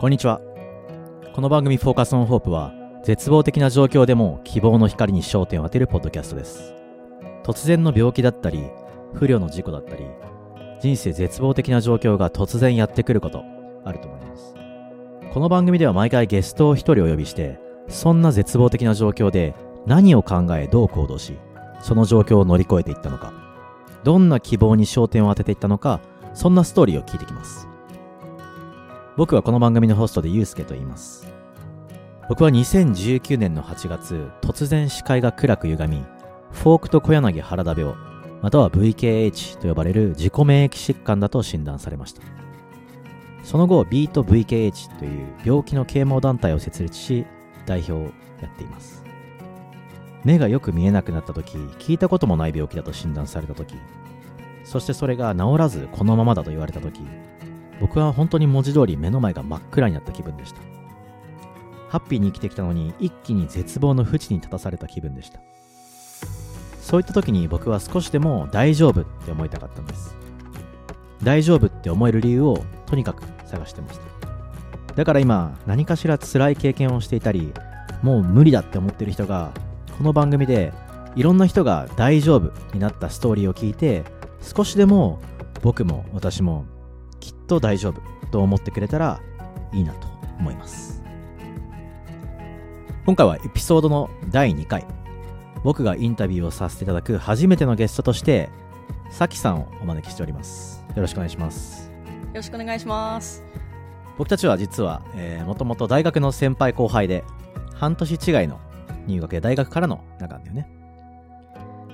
こんにちは。この番組フォーカスオンホープは、絶望的な状況でも希望の光に焦点を当てるポッドキャストです。突然の病気だったり、不慮の事故だったり、人生絶望的な状況が突然やってくること、あると思います。この番組では毎回ゲストを一人お呼びして、そんな絶望的な状況で何を考えどう行動し、その状況を乗り越えていったのか、どんな希望に焦点を当てていったのか、そんなストーリーを聞いてきます。僕はこの番組のホストでゆうすけと言います。僕は2019年の8月、突然視界が暗く歪み、フォークと小柳原田病、または VKH と呼ばれる自己免疫疾患だと診断されました。その後、ビート VKH という病気の啓蒙団体を設立し、代表をやっています。目がよく見えなくなった時、聞いたこともない病気だと診断された時、そしてそれが治らずこのままだと言われた時、僕は本当に文字通り目の前が真っ暗になった気分でした。ハッピーに生きてきたのに一気に絶望の淵に立たされた気分でした。そういった時に僕は少しでも大丈夫って思いたかったんです。大丈夫って思える理由をとにかく探してました。だから今何かしら辛い経験をしていたり、もう無理だって思ってる人がこの番組でいろんな人が大丈夫になったストーリーを聞いて少しでも僕も私もきっと大丈夫と思ってくれたらいいなと思います。今回はエピソードの第2回。僕がインタビューをさせていただく初めてのゲストとしてさきさんをお招きしております。よろしくお願いします。よろしくお願いします。僕たちは実は、えー、もともと大学の先輩後輩で半年違いの入学で大学からの仲なんだよね。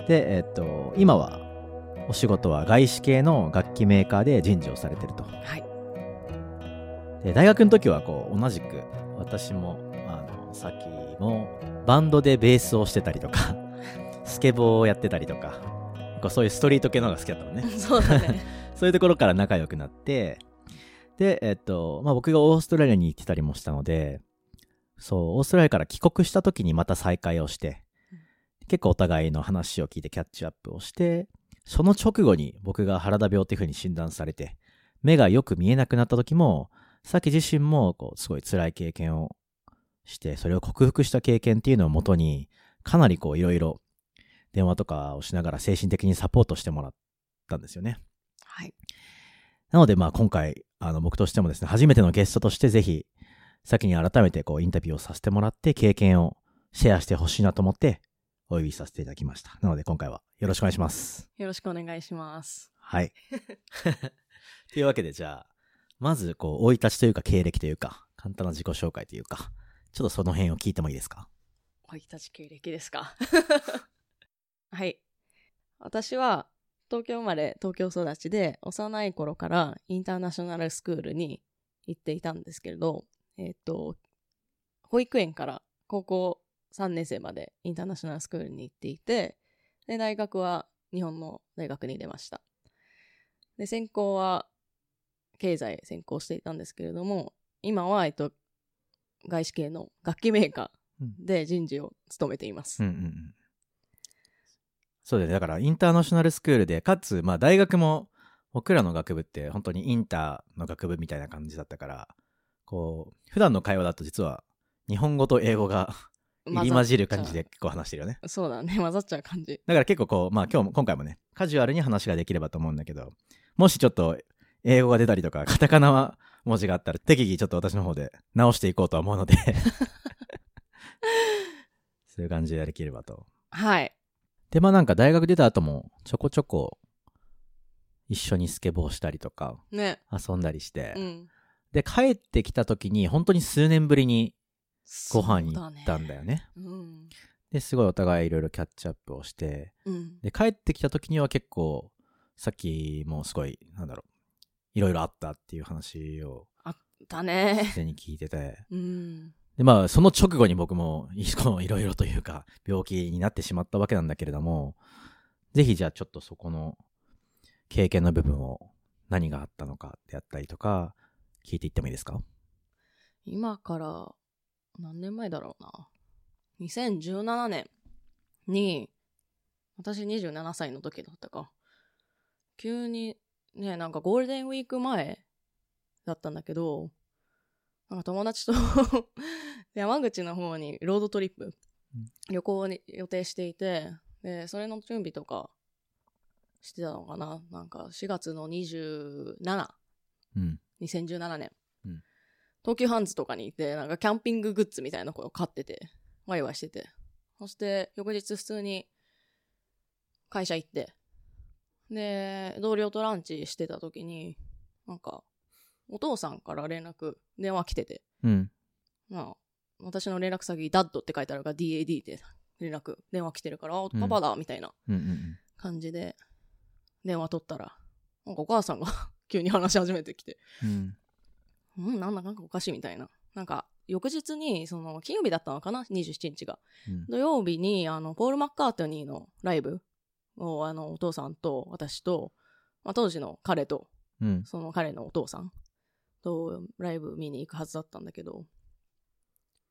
でえーっと今はお仕事は外資系の楽器メーカーで人事をされてるとはい。で大学の時はこう同じく私もあのさっきもバンドでベースをしてたりとか スケボーをやってたりとかそういうストリート系の方が好きだったのね そうだね。そういうところから仲良くなってでえっとまあ僕がオーストラリアに行ってたりもしたのでそうオーストラリアから帰国した時にまた再会をして結構お互いの話を聞いてキャッチアップをしてその直後に僕が原田病っていう風に診断されて目がよく見えなくなった時もさっき自身もこうすごい辛い経験をしてそれを克服した経験っていうのをもとにかなりこういろいろ電話とかをしながら精神的にサポートしてもらったんですよね。はい。なのでまあ今回あの僕としてもですね初めてのゲストとしてぜひ先に改めてこうインタビューをさせてもらって経験をシェアしてほしいなと思ってお呼びさせていただきました。なので今回はよろしくお願いします。よろしくお願いします。はい。というわけでじゃあ、まずこう、生い立ちというか経歴というか、簡単な自己紹介というか、ちょっとその辺を聞いてもいいですか？おいたち経歴ですか？はい。私は東京生まれ、東京育ちで、幼い頃からインターナショナルスクールに行っていたんですけれど、えっ、と、保育園から高校3年生までインターナショナルスクールに行っていて、で、大学は日本の大学に出ました。で、専攻は経済専攻していたんですけれども、今は、えっと、外資系の楽器メーカーで人事を務めています。うんうんうん。そうだよね。だからインターナショナルスクールで、かつ、まあ大学も、僕らの学部って本当にインターの学部みたいな感じだったから、こう、普段の会話だと実は日本語と英語が入り混じる感じで結構話してるよね。そうだね。混ざっちゃう感じ。だから結構こう、まあ今日も、今回もね、カジュアルに話ができればと思うんだけど、もしちょっと英語が出たりとか、カタカナは文字があったら、適宜ちょっと私の方で直していこうとは思うので、そういう感じでできればと。はい。で、まあなんか大学出た後も、ちょこちょこ、一緒にスケボーしたりとか、ね。遊んだりして、うん。で、帰ってきた時に、本当に数年ぶりにご飯に行ったんだよね。そうだね。うん。で、すごいお互いいろいろキャッチアップをして、うん。で、帰ってきた時には結構、さっきもすごい、なんだろう、いろいろあったっていう話をだね。すでに聞いてて、うん。で、まあ、その直後に僕も、いろいろというか、病気になってしまったわけなんだけれども、ぜひじゃあちょっとそこの経験の部分を何があったのかであったりとか、聞いていってもいいですか？今から、何年前だろうな。2017年に、私27歳の時だったか。急に、ね、なんかゴールデンウィーク前だったんだけど、なんか友達と 山口の方にロードトリップ、うん旅行に予定していて、で、それの準備とかしてたのかななんか4月の27、うん。2017年、うん東急ハンズとかに行って、なんかキャンピンググッズみたいなのを買ってて、ワイワイしてて。そして、翌日普通に会社行って、で、同僚とランチしてた時に、なんか、お父さんから連絡、電話来てて、うん。まあ、私の連絡先、ダッドって書いてあるから DAD って連絡、電話来てるから、あ、うんパパだ、みたいな。感じで、電話取ったら、なんかお母さんが 急に話し始めてきて、うん。うん、なんだなんかおかしいみたいな。なんか、翌日に、その、金曜日だったのかな ?27 日が。うん。土曜日に、あの、ポール・マッカートニーのライブを、あの、お父さんと私と、まあ、当時の彼と、うん。その彼のお父さんとライブ見に行くはずだったんだけど、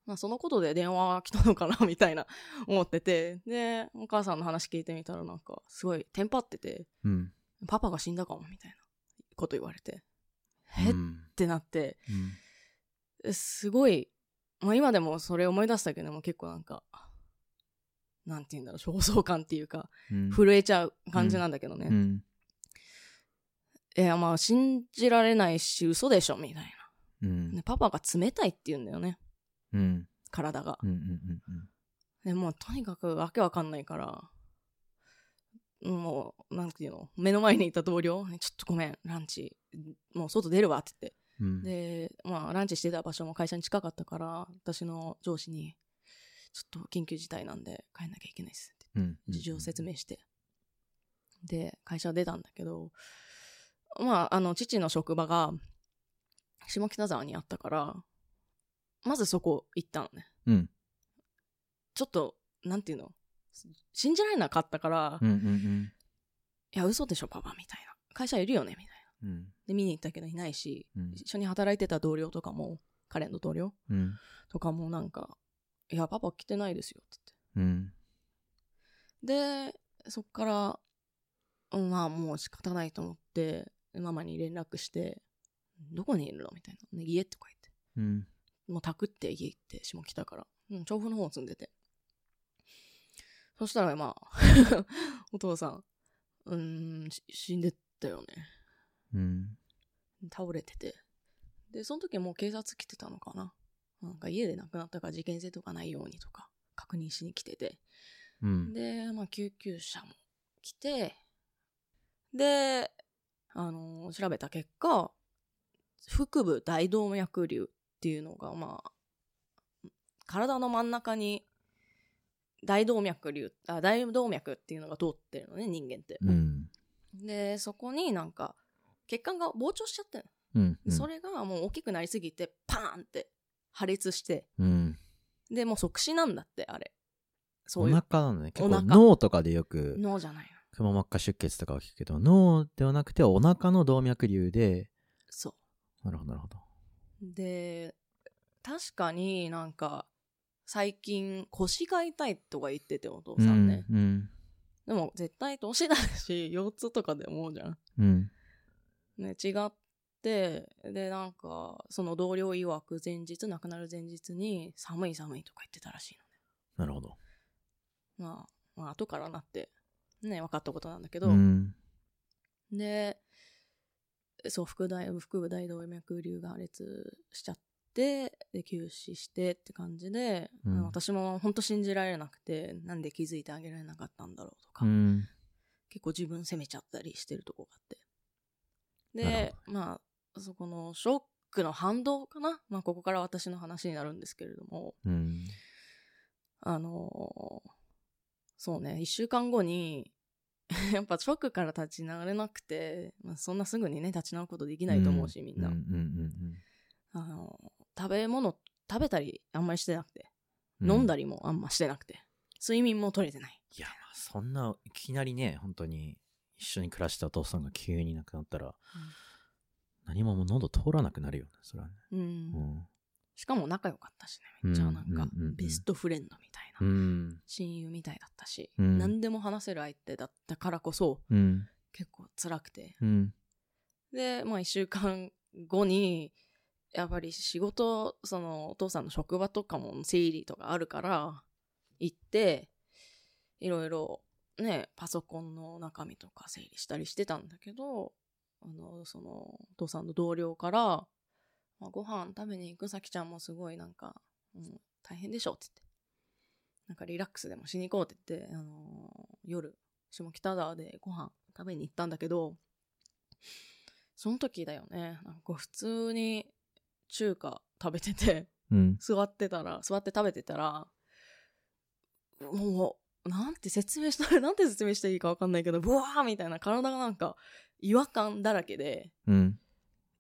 まあそのことで電話来たのかな？みたいな思ってて、で、お母さんの話聞いてみたらなんかすごいテンパってて、うん。パパが死んだかもみたいなこと言われて、えっうんてなって、うん。すごい、まあ今でもそれ思い出したけども結構なんか、なんて言うんだろう、焦燥感っていうか、うん。震えちゃう感じなんだけどね。うん。いや、まあ信じられないし嘘でしょみたいうんパパが冷たいって言うんだよね。うん。体がう。ん。うん。でもうとにかくわけわかんないから、もう、なんていうの、目の前にいた同僚、ちょっとごめん、ランチ、もう外出るわって言って。うん。で、まあ、ランチしてた場所も会社に近かったから、私の上司に、ちょっと緊急事態なんで帰んなきゃいけないですってうん。事情を説明して。で、会社出たんだけど、まあ、あの、父の職場が、下北沢にあったから、まずそこ行ったのね。うん。ちょっと、なんていうの？信じられなかったから、うん。うん。いや、嘘でしょ、パパ、みたいな。会社いるよね、みたいな。うん。で、見に行ったけどいないし、うん。一緒に働いてた同僚とかも、彼の同僚うん。とかもなんか、いや、パパ来てないですよ、つって。うん。で、そっから、うんまあもう仕方ないと思って、ママに連絡して、どこにいるのみたいな。ね、家とか言って。うん。もう宅って家行って、下北から。うん、調布の方住んでて。そしたらまあ、お父さん、うーん、し死んでったよね。うん。倒れてて。で、その時もう警察来てたのかな。なんか家で亡くなったから事件性とかないようにとか確認しに来てて。うん。で、まあ救急車も来て、で、あの調べた結果、腹部大動脈瘤っていうのが、まあ、体の真ん中に大動脈瘤、あ、大動脈っていうのが通ってるのね、人間って。うん。で、そこになんか、血管が膨張しちゃってるうん。の、それがもう大きくなりすぎて、パーンって破裂して、うん。で、もう即死なんだって、あれ。そおういう腹なのね。結構脳とかでよく、脳じゃないの。くも膜下出血とかは聞くけど、脳ではなくてお腹の動脈瘤で、そなるほど、なるほど。う。で、確かになんか、最近腰が痛いとか言ってて、お父さんね。うん。でも絶対年だし、腰痛とかで思うじゃん。うん。ね、違って、で、なんか、その同僚曰く前日、亡くなる前日に、寒い寒いとか言ってたらしいなるほど。の。まあ、まあ、後からなって、ね、分かったことなんだけど、うん。で、そう、腹大、腹部大動脈瘤が破裂しちゃって、で、休止してって感じで、うん私も本当信じられなくて、なんで気づいてあげられなかったんだろうとか、うん。結構自分責めちゃったりしてるとこがあって。なでる、まあ、そこのショックの反動かな？まあ、ここから私の話になるんですけれども、うん。あのーそうね、一週間後に、やっぱショックから立ち直れなくて、まあ、そんなすぐにね、立ち直ることできないと思うし、みんな。うんうんうんあの食べ物、食べたりあんまりしてなくて、うん。飲んだり。りもあんましてなくて、睡眠も取れてない。いや、そんな、いきなりね、本当に、一緒に暮らしたお父さんが急に亡くなったら、何ももう喉通らなくなるよね、それはね。うん。うん。しかも仲良かったしね。めっちゃなんかうんうんうんうん、ベストフレンドみたいな。うん。親友みたいだったし、うん何でも話せる相手だったからこそ、うん。結構辛くて。うん。で、まあ一週間後に、やっぱり仕事、そのお父さんの職場とかも整理とかあるから、行って、いろいろね、パソコンの中身とか整理したりしてたんだけど、あの、その、お父さんの同僚から、まあ、ご飯食べに行くさきちゃんもすごいなんか、うん、大変でしょって言って。なんかリラックスでもしに行こうって言って、あのー夜、下北沢でご飯食べに行ったんだけど、その時だよね、なんか普通に中華食べてて、うん。座ってたら、座って食べてたら、もう、なんて説明したら、なんて説明していいかわかんないけど、ブワーみたいな体がなんか違和感だらけで、うん。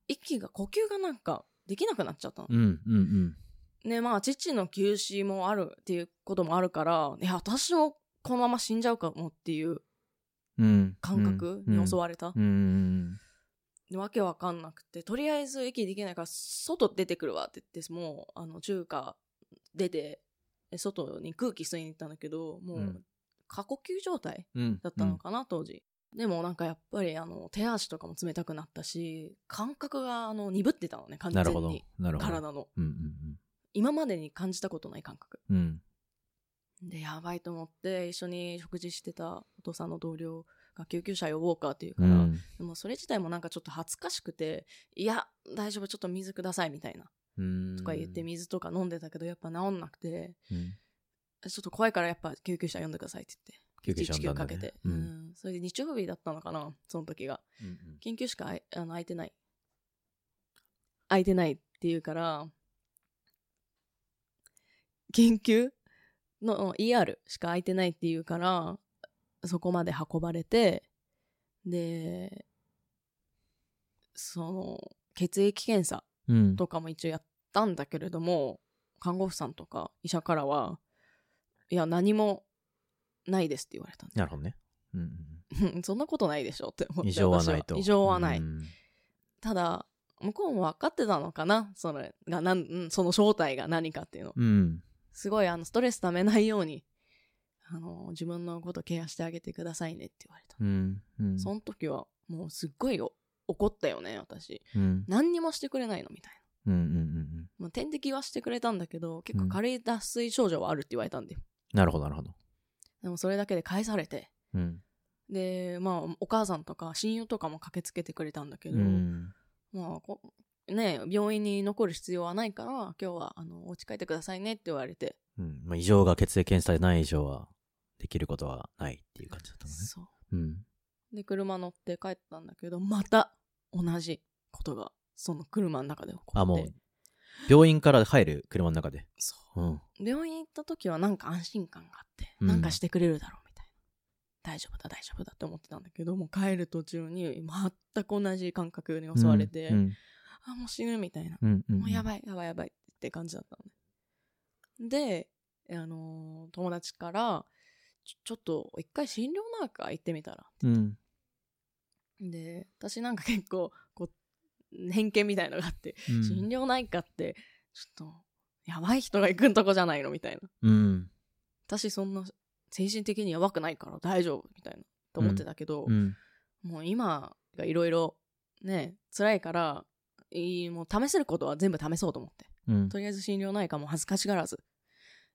息が、呼吸がなんかできなくなっちゃったの。うん。うん。ね、まあ、父の休止もあるっていうこともあるから、いや、私もこのまま死んじゃうかもっていううん。感覚に襲われた。うん。わけわかんなくて、とりあえず息できないから、外出てくるわって言って、もう、あの、中華出て、で外に空気吸いに行ったんだけど、もう、うん過呼吸状態うん。だったのかな、当時。でもなんかやっぱり、あの、手足とかも冷たくなったし、感覚が、あの、鈍ってたのね、完なるほど全に。。なるほど。体の。うん。うん。今までに感じたことない感覚。うん。で、やばいと思って、一緒に食事してたお父さんの同僚が救急車呼ぼうかっていうから、うん。でもそれ自体もなんかちょっと恥ずかしくて、いや、大丈夫、ちょっと水くださいみたいな。うん。とか言って水とか飲んでたけど、やっぱ治んなくて、うん。ちょっと怖いからやっぱ救急車呼んでくださいって言って。救急車呼ね119かけて。ううんん。それで日曜日だったのかな、その時が。うん。緊急しかあの空いてない。空いてないっていうから、緊急の ER しか空いてないっていうから、そこまで運ばれて、で、その、血液検査うん。とかも一応やったんだけれども、看護婦さんとか医者からは、いや、何もないですって言われたんでなるほどね。うん。うん そんなことないでしょって思って。異常はないと。私異常はない。うんただ、向こうも分かってたのかな？それが、なん、うんその正体が何かっていうの。うん。すごい、あの、ストレス溜めないように、あの、自分のことケアしてあげてくださいねって言われた。うん。うん。その時は、もうすっごいお怒ったよね、私。うん。何にもしてくれないのみたいうん。うん。な。まあ、点滴はしてくれたんだけど、結構軽い脱水症状はあるって言われたんだよ。なるほど、なるほど。でもそれだけで返されて。うん。で、まあ、お母さんとか親友とかも駆けつけてくれたんだけど、うん。まあこ、ね、病院に残る必要はないから、今日は、あの、お家帰ってくださいねって言われて。うん。まあ、異常が血液検査でない以上は、できることはないっていう感じだったのね。そうん。う。で、車乗って帰ったんだけど、また、同じことが、その車の中で起こって。あ、もう、病院から入る車の中で。そう。うん。病院行った時はなんか安心感があって、うんなんかしてくれるだろうみたいな。大丈夫だ、大丈夫だって思ってたんだけど、もう帰る途中に全く同じ感覚に襲われて、うん。あ、もう死ぬみたいな。うん。うん。い。もうやばい、やばい、やばいって感じだったのね。で、あのー友達から、ちょっと一回心療内科行ってみたら。うん。で、私なんか結構、こう、偏見みたいのがあって、うん心療内科って、ちょっと、やばい人が行くんとこじゃないのみたいな。うん。私そんな精神的にやばくないから大丈夫みたいなと思ってたけど、うん。もう今がいろいろね辛いからいいもう試せることは全部試そうと思ってうん。とりあえず心療内科も恥ずかしがらず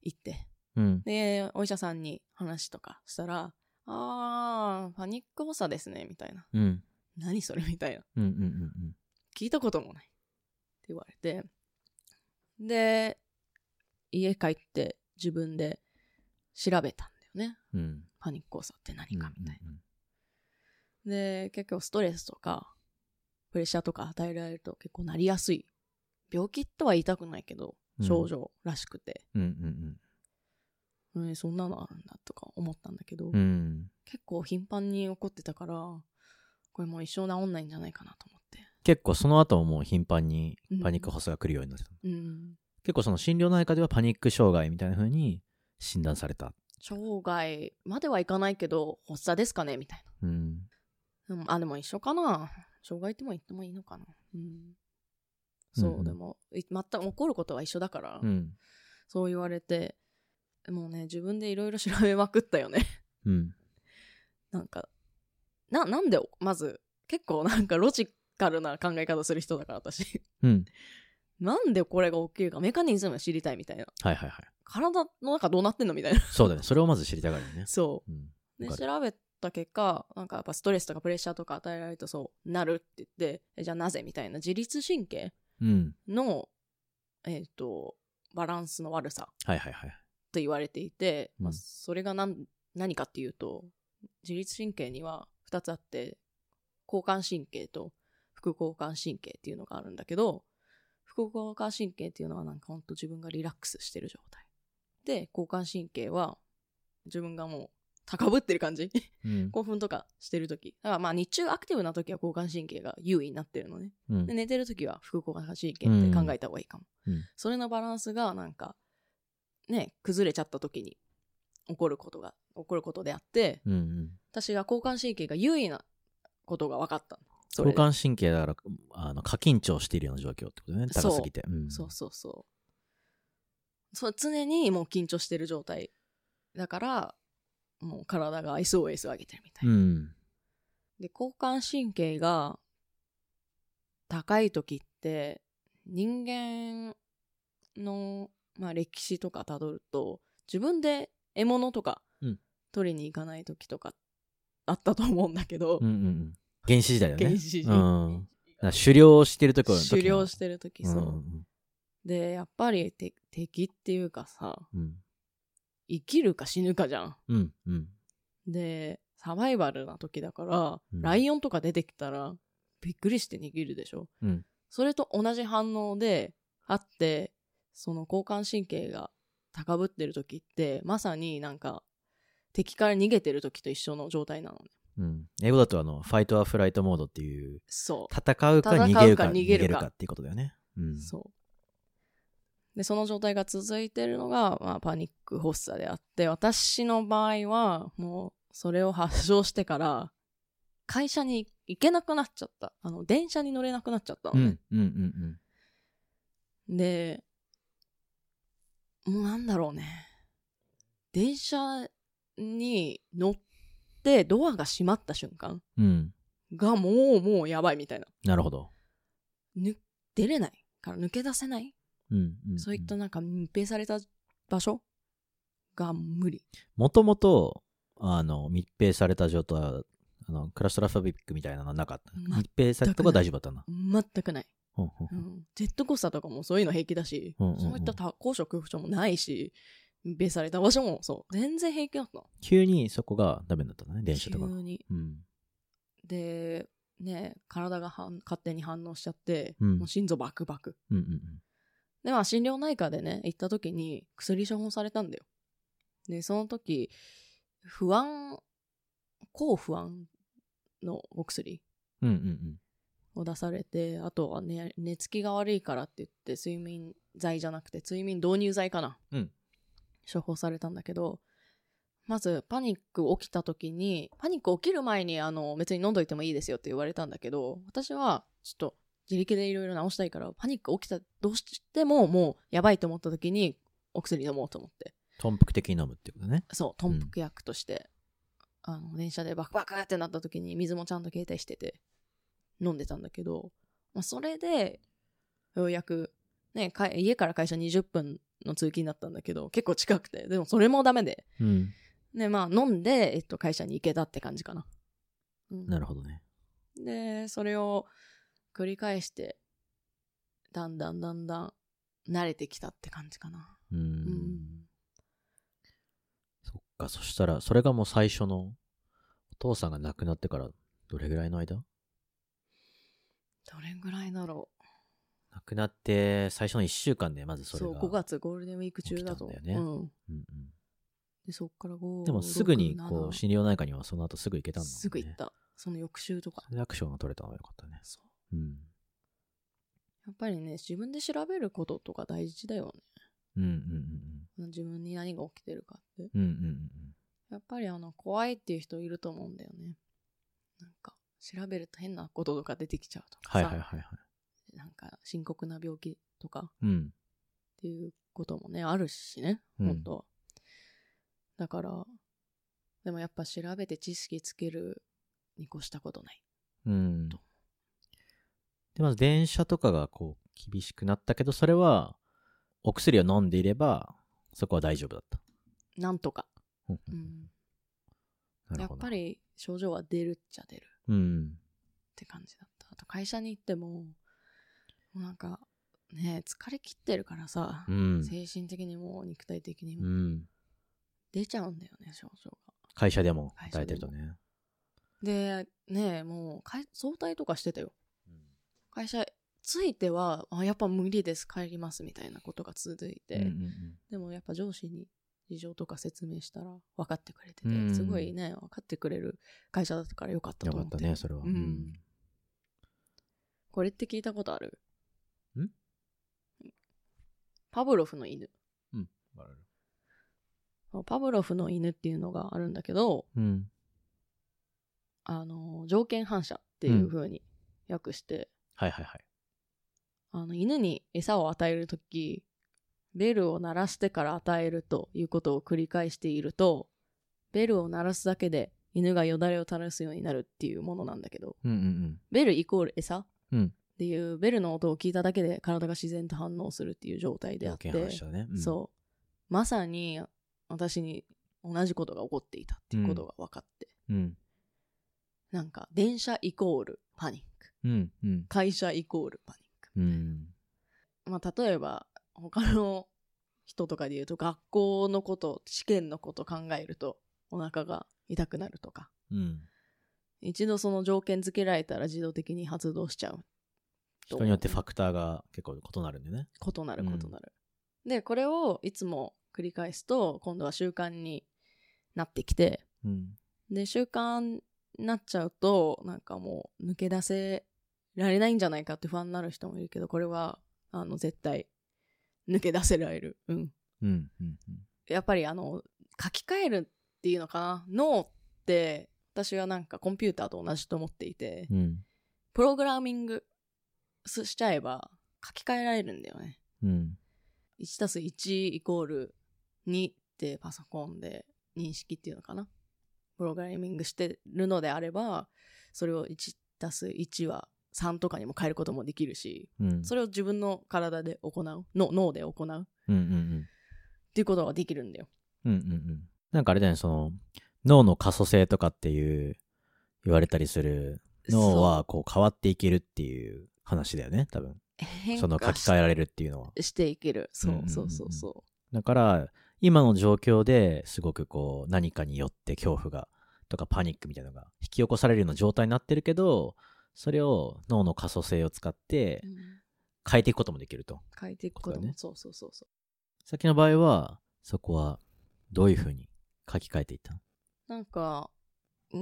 行ってうん。でお医者さんに話とかしたら「あーパニック発作ですね」みたいなうん。「何それ?」みたいなうん。うん。聞いたこともないって言われてで家帰って自分で調べたんだよねうん。パニック発作って何うん。かみたいな。で、結構ストレスとか、プレッシャーとか与えられると結構なりやすい。病気とは言いたくないけど、うん症状らしくて、うん。うん。うん、そんなのあるんだとか思ったんだけど、うん。結構頻繁に起こってたから、これもう一生治んないんじゃないかなと思って。結構その後ももう頻繁にパニック発作が来るようになってた。うん。結構その心療内科ではパニック障害みたいな風に診断された。生涯まではいかないけど、発作ですかねみたいうん。な。うん、あ、でも一緒かな。障害っても言ってもいいのかな。うん。そう、うんうんでも、い全く起こることは一緒だから、うん。そう言われて、もうね、自分でいろいろ調べまくったよね。うん。なんか、な、なんで、まず、結構 なんかロジカルな考え方する人だから、私。うん。なんでこれが起きるか、メカニズムを知りたいみたいな。はいはいはい。体の中どうなってんのみたいな。そうだね。それをまず知りたがるよね。そうん。う。で、わかる調べた結果、なんかやっぱストレスとかプレッシャーとか与えられるとそうなるって言って、えじゃあなぜみたいな自律神経うん。の、えっ、と、バランスの悪さはいはいはい。と言われていて、まあ、うんそれが何何かっていうと自律神経には2つあって交感神経と副交感神経っていうのがあるんだけど副交感神経っていうのはなんかほんと自分がリラックスしてる状態。で交感神経は自分がもう高ぶってる感じ。うん。興奮とかしてる時。だからまあ日中アクティブな時は交感神経が優位になってるのね。うん。で寝てる時は副交感神経って考えた方がいいかも、うん。それのバランスがなんかね崩れちゃった時に起こることが起こることであってうんうん。私が交感神経が優位なことが分かった交感神経だから、あの、過緊張しているような状況ってことね。高すぎて。うん。そうそうそうそう常にもう緊張してる状態だからもう体が SOS を上げてるみたいな、うん。で交感神経が高い時って人間の、まあ、歴史とかたどると自分で獲物とかうん取りに行かない時とかあったと思うんだけど、うんうんうん。原始時代だよね。原始時うん。狩猟してる時は狩猟してる時そう、うんうんでやっぱりて敵っていうかさうん。生きるか死ぬかじゃんうん。うん。でサバイバルな時だから、うんライオンとか出てきたらびっくりして逃げるでしょうん。それと同じ反応であって、その交感神経が高ぶってる時って、まさになんか敵から逃げてる時と一緒の状態なのね。うん。英語だとあの、ファイトアフライトモードっていう、そう。戦うか逃げるか、逃げるかっていうことだよね。うん。そう。で、その状態が続いてるのが、まあ、パニック発作であって、私の場合は、もう、それを発症してから、会社に行けなくなっちゃった。あの、電車に乗れなくなっちゃったのね。うん。うん。うん。で、もうなんだろうね。電車に乗ってドアが閉まった瞬間。がもうもうやばいみたいな。なるほど。ぬ出れないから抜け出せない、うん。うんそういったなんか密閉された場所が無理。もともと、あの、密閉された状態は、あの、クラストラファビックみたいなのはなかった。全く密閉されたとこは大丈夫だったな。全くない、うんん。ジェットコースターとかもそういうの平気だし、うんうんうんそういった多高所恐怖症もないし、密閉された場所もそう、全然平気だった。急にそこがダメになったのね、電車とかが。急に。うん。で、ね、体が反勝手に反応しちゃって、うんもう心臓バクバク。うんうんで、まあ、心療内科でね、行った時に薬処方されたんだよ。で、その時、不安、抗不安のお薬うん。うんうんを出されて、あとはね、寝つきが悪いからって言って、睡眠剤じゃなくて、睡眠導入剤かな。うん処方されたんだけど、まず、パニック起きた時に、パニック起きる前に、あの、別に飲んどいてもいいですよって言われたんだけど、私は、ちょっと、自力でいろいろ直したいから、パニック起きた、どうしてももう、やばいと思った時に、お薬飲もうと思って。頓服的に飲むってことね。そう、豚腹薬として、あの、電車でバクバクってなった時に、水もちゃんと携帯してて、飲んでたんだけど、まあ、それで、ようやく、ね、か家から会社20分の通勤だったんだけど、結構近くて、でもそれもダメで、うん。で、まあ、飲んで、えっと、会社に行けたって感じかな。うんなるほどね。で、それを繰り返して、だんだんだんだん慣れてきたって感じかな。う。うんん。そっか、そしたら、それがもう最初の、お父さんが亡くなってから、どれぐらいの間？どれぐらいだろ亡くなって、最初の1週間で、まずう。そう、それが。5月ゴールデンウィーク中だと。起きたんだよねうん。うんうん。で、そっから5、でもすぐに、6こう、7心療内科にはその後すぐ行けたんだね。すぐ行っ。た。その翌週とか。アクションが取れたのがよかったね。そう。うん。やっぱりね、自分で調べることとか大事だようんうんうんね。自分に何が起きてるかって。うん。うんうんうんやっぱりあの、怖いっていう人いると思うんだよね。なんか、調べると変なこととか出てきちゃうとかさ。はいはいはいはい。なんか、深刻な病気とかうん。っていうこともね、あるしね、うん本当は。だから、でもやっぱ調べて知識つけるに越したことない。うん。とで、まず電車とかがこう、厳しくなったけど、それは、お薬を飲んでいれば、そこは大丈夫だった。なんとか。うんうん。やっ。ぱり症状は出るっちゃ出るうん。って感じだった。あと会社に行っても、もうなんか、ね疲れ切ってるからさ、うん。精神的にも肉体的にもうん。出ちゃうんだよね、症状が。会社でも会社でも働いてるとね。で、ねもう早退とかしてたよ。会社着いては、あ、やっぱ無理です、帰りますみたいなことが続いて、うんうんでもやっぱ上司に事情とか説明したら分かってくれてて、うんすごいね、分かってくれる会社だったからよかったと思って。よかったね、それは。うん。これって聞いたことある？ん？パブロフの犬。うん。パブロフの犬っていうのがあるんだけど、うん。あの、条件反射っていう風に訳して、はいはいはい。あの、犬に餌を与えるとき、ベルを鳴らしてから与えるということを繰り返していると、ベルを鳴らすだけで犬がよだれを垂らすようになるっていうものなんだけど、うんうんベルイコール餌っうん。うん。ていうベルの音を聞いただけで体が自然と反応するっていう状態であって、ね。うんそう。まさに私に同じことが起こっていたっていうことが分かって、うん。なんか電車イコールパニック、うん。うん。会社イコールパニック。うん。まあ、例えば他の人とかで言うと学校のこと試験のこと考えるとお腹が痛くなるとかうん。一度その条件付けられたら自動的に発動しちゃう人によってファクターが結構異なるんでね。異なるうん異なる、でこれをいつも繰り返すと今度は習慣になってきてうん。で習慣になっちゃうとなんかもう抜け出せられないんじゃないかって不安になる人もいるけどこれはあの絶対抜け出せられるうんうん。うん。やっぱりあの書き換えるっていうのかな？脳って私はなんかコンピューターと同じと思っていてうん。プログラミングしちゃえば書き換えられるんだよねうん。1たす1イコール2ってパソコンで認識っていうのかな？プログラミングしてるのであればそれを1たす1は3とかにも変えることもできるしうん。それを自分の体で行うの脳で行うっうん。うん。ていうことができるんだようん。うん。うん。なんかあれだよね、その、脳の可塑性とかっていう、言われたりする、脳はこう変わっていけるっていう話だよね、多分。変その書化き換えられるっていうのは。していける。そうんうんうんうそうそうそだから、今の状況ですごくこう、何かによって恐怖が、とかパニックみたいなのが引き起こされるような状態になってるけど、それを脳の可塑性を使って変えていくこともできると。変えていくことも、そうそうそうそうそさっきの場合は、そこはどういうふうに書き換えていった。なんか、うー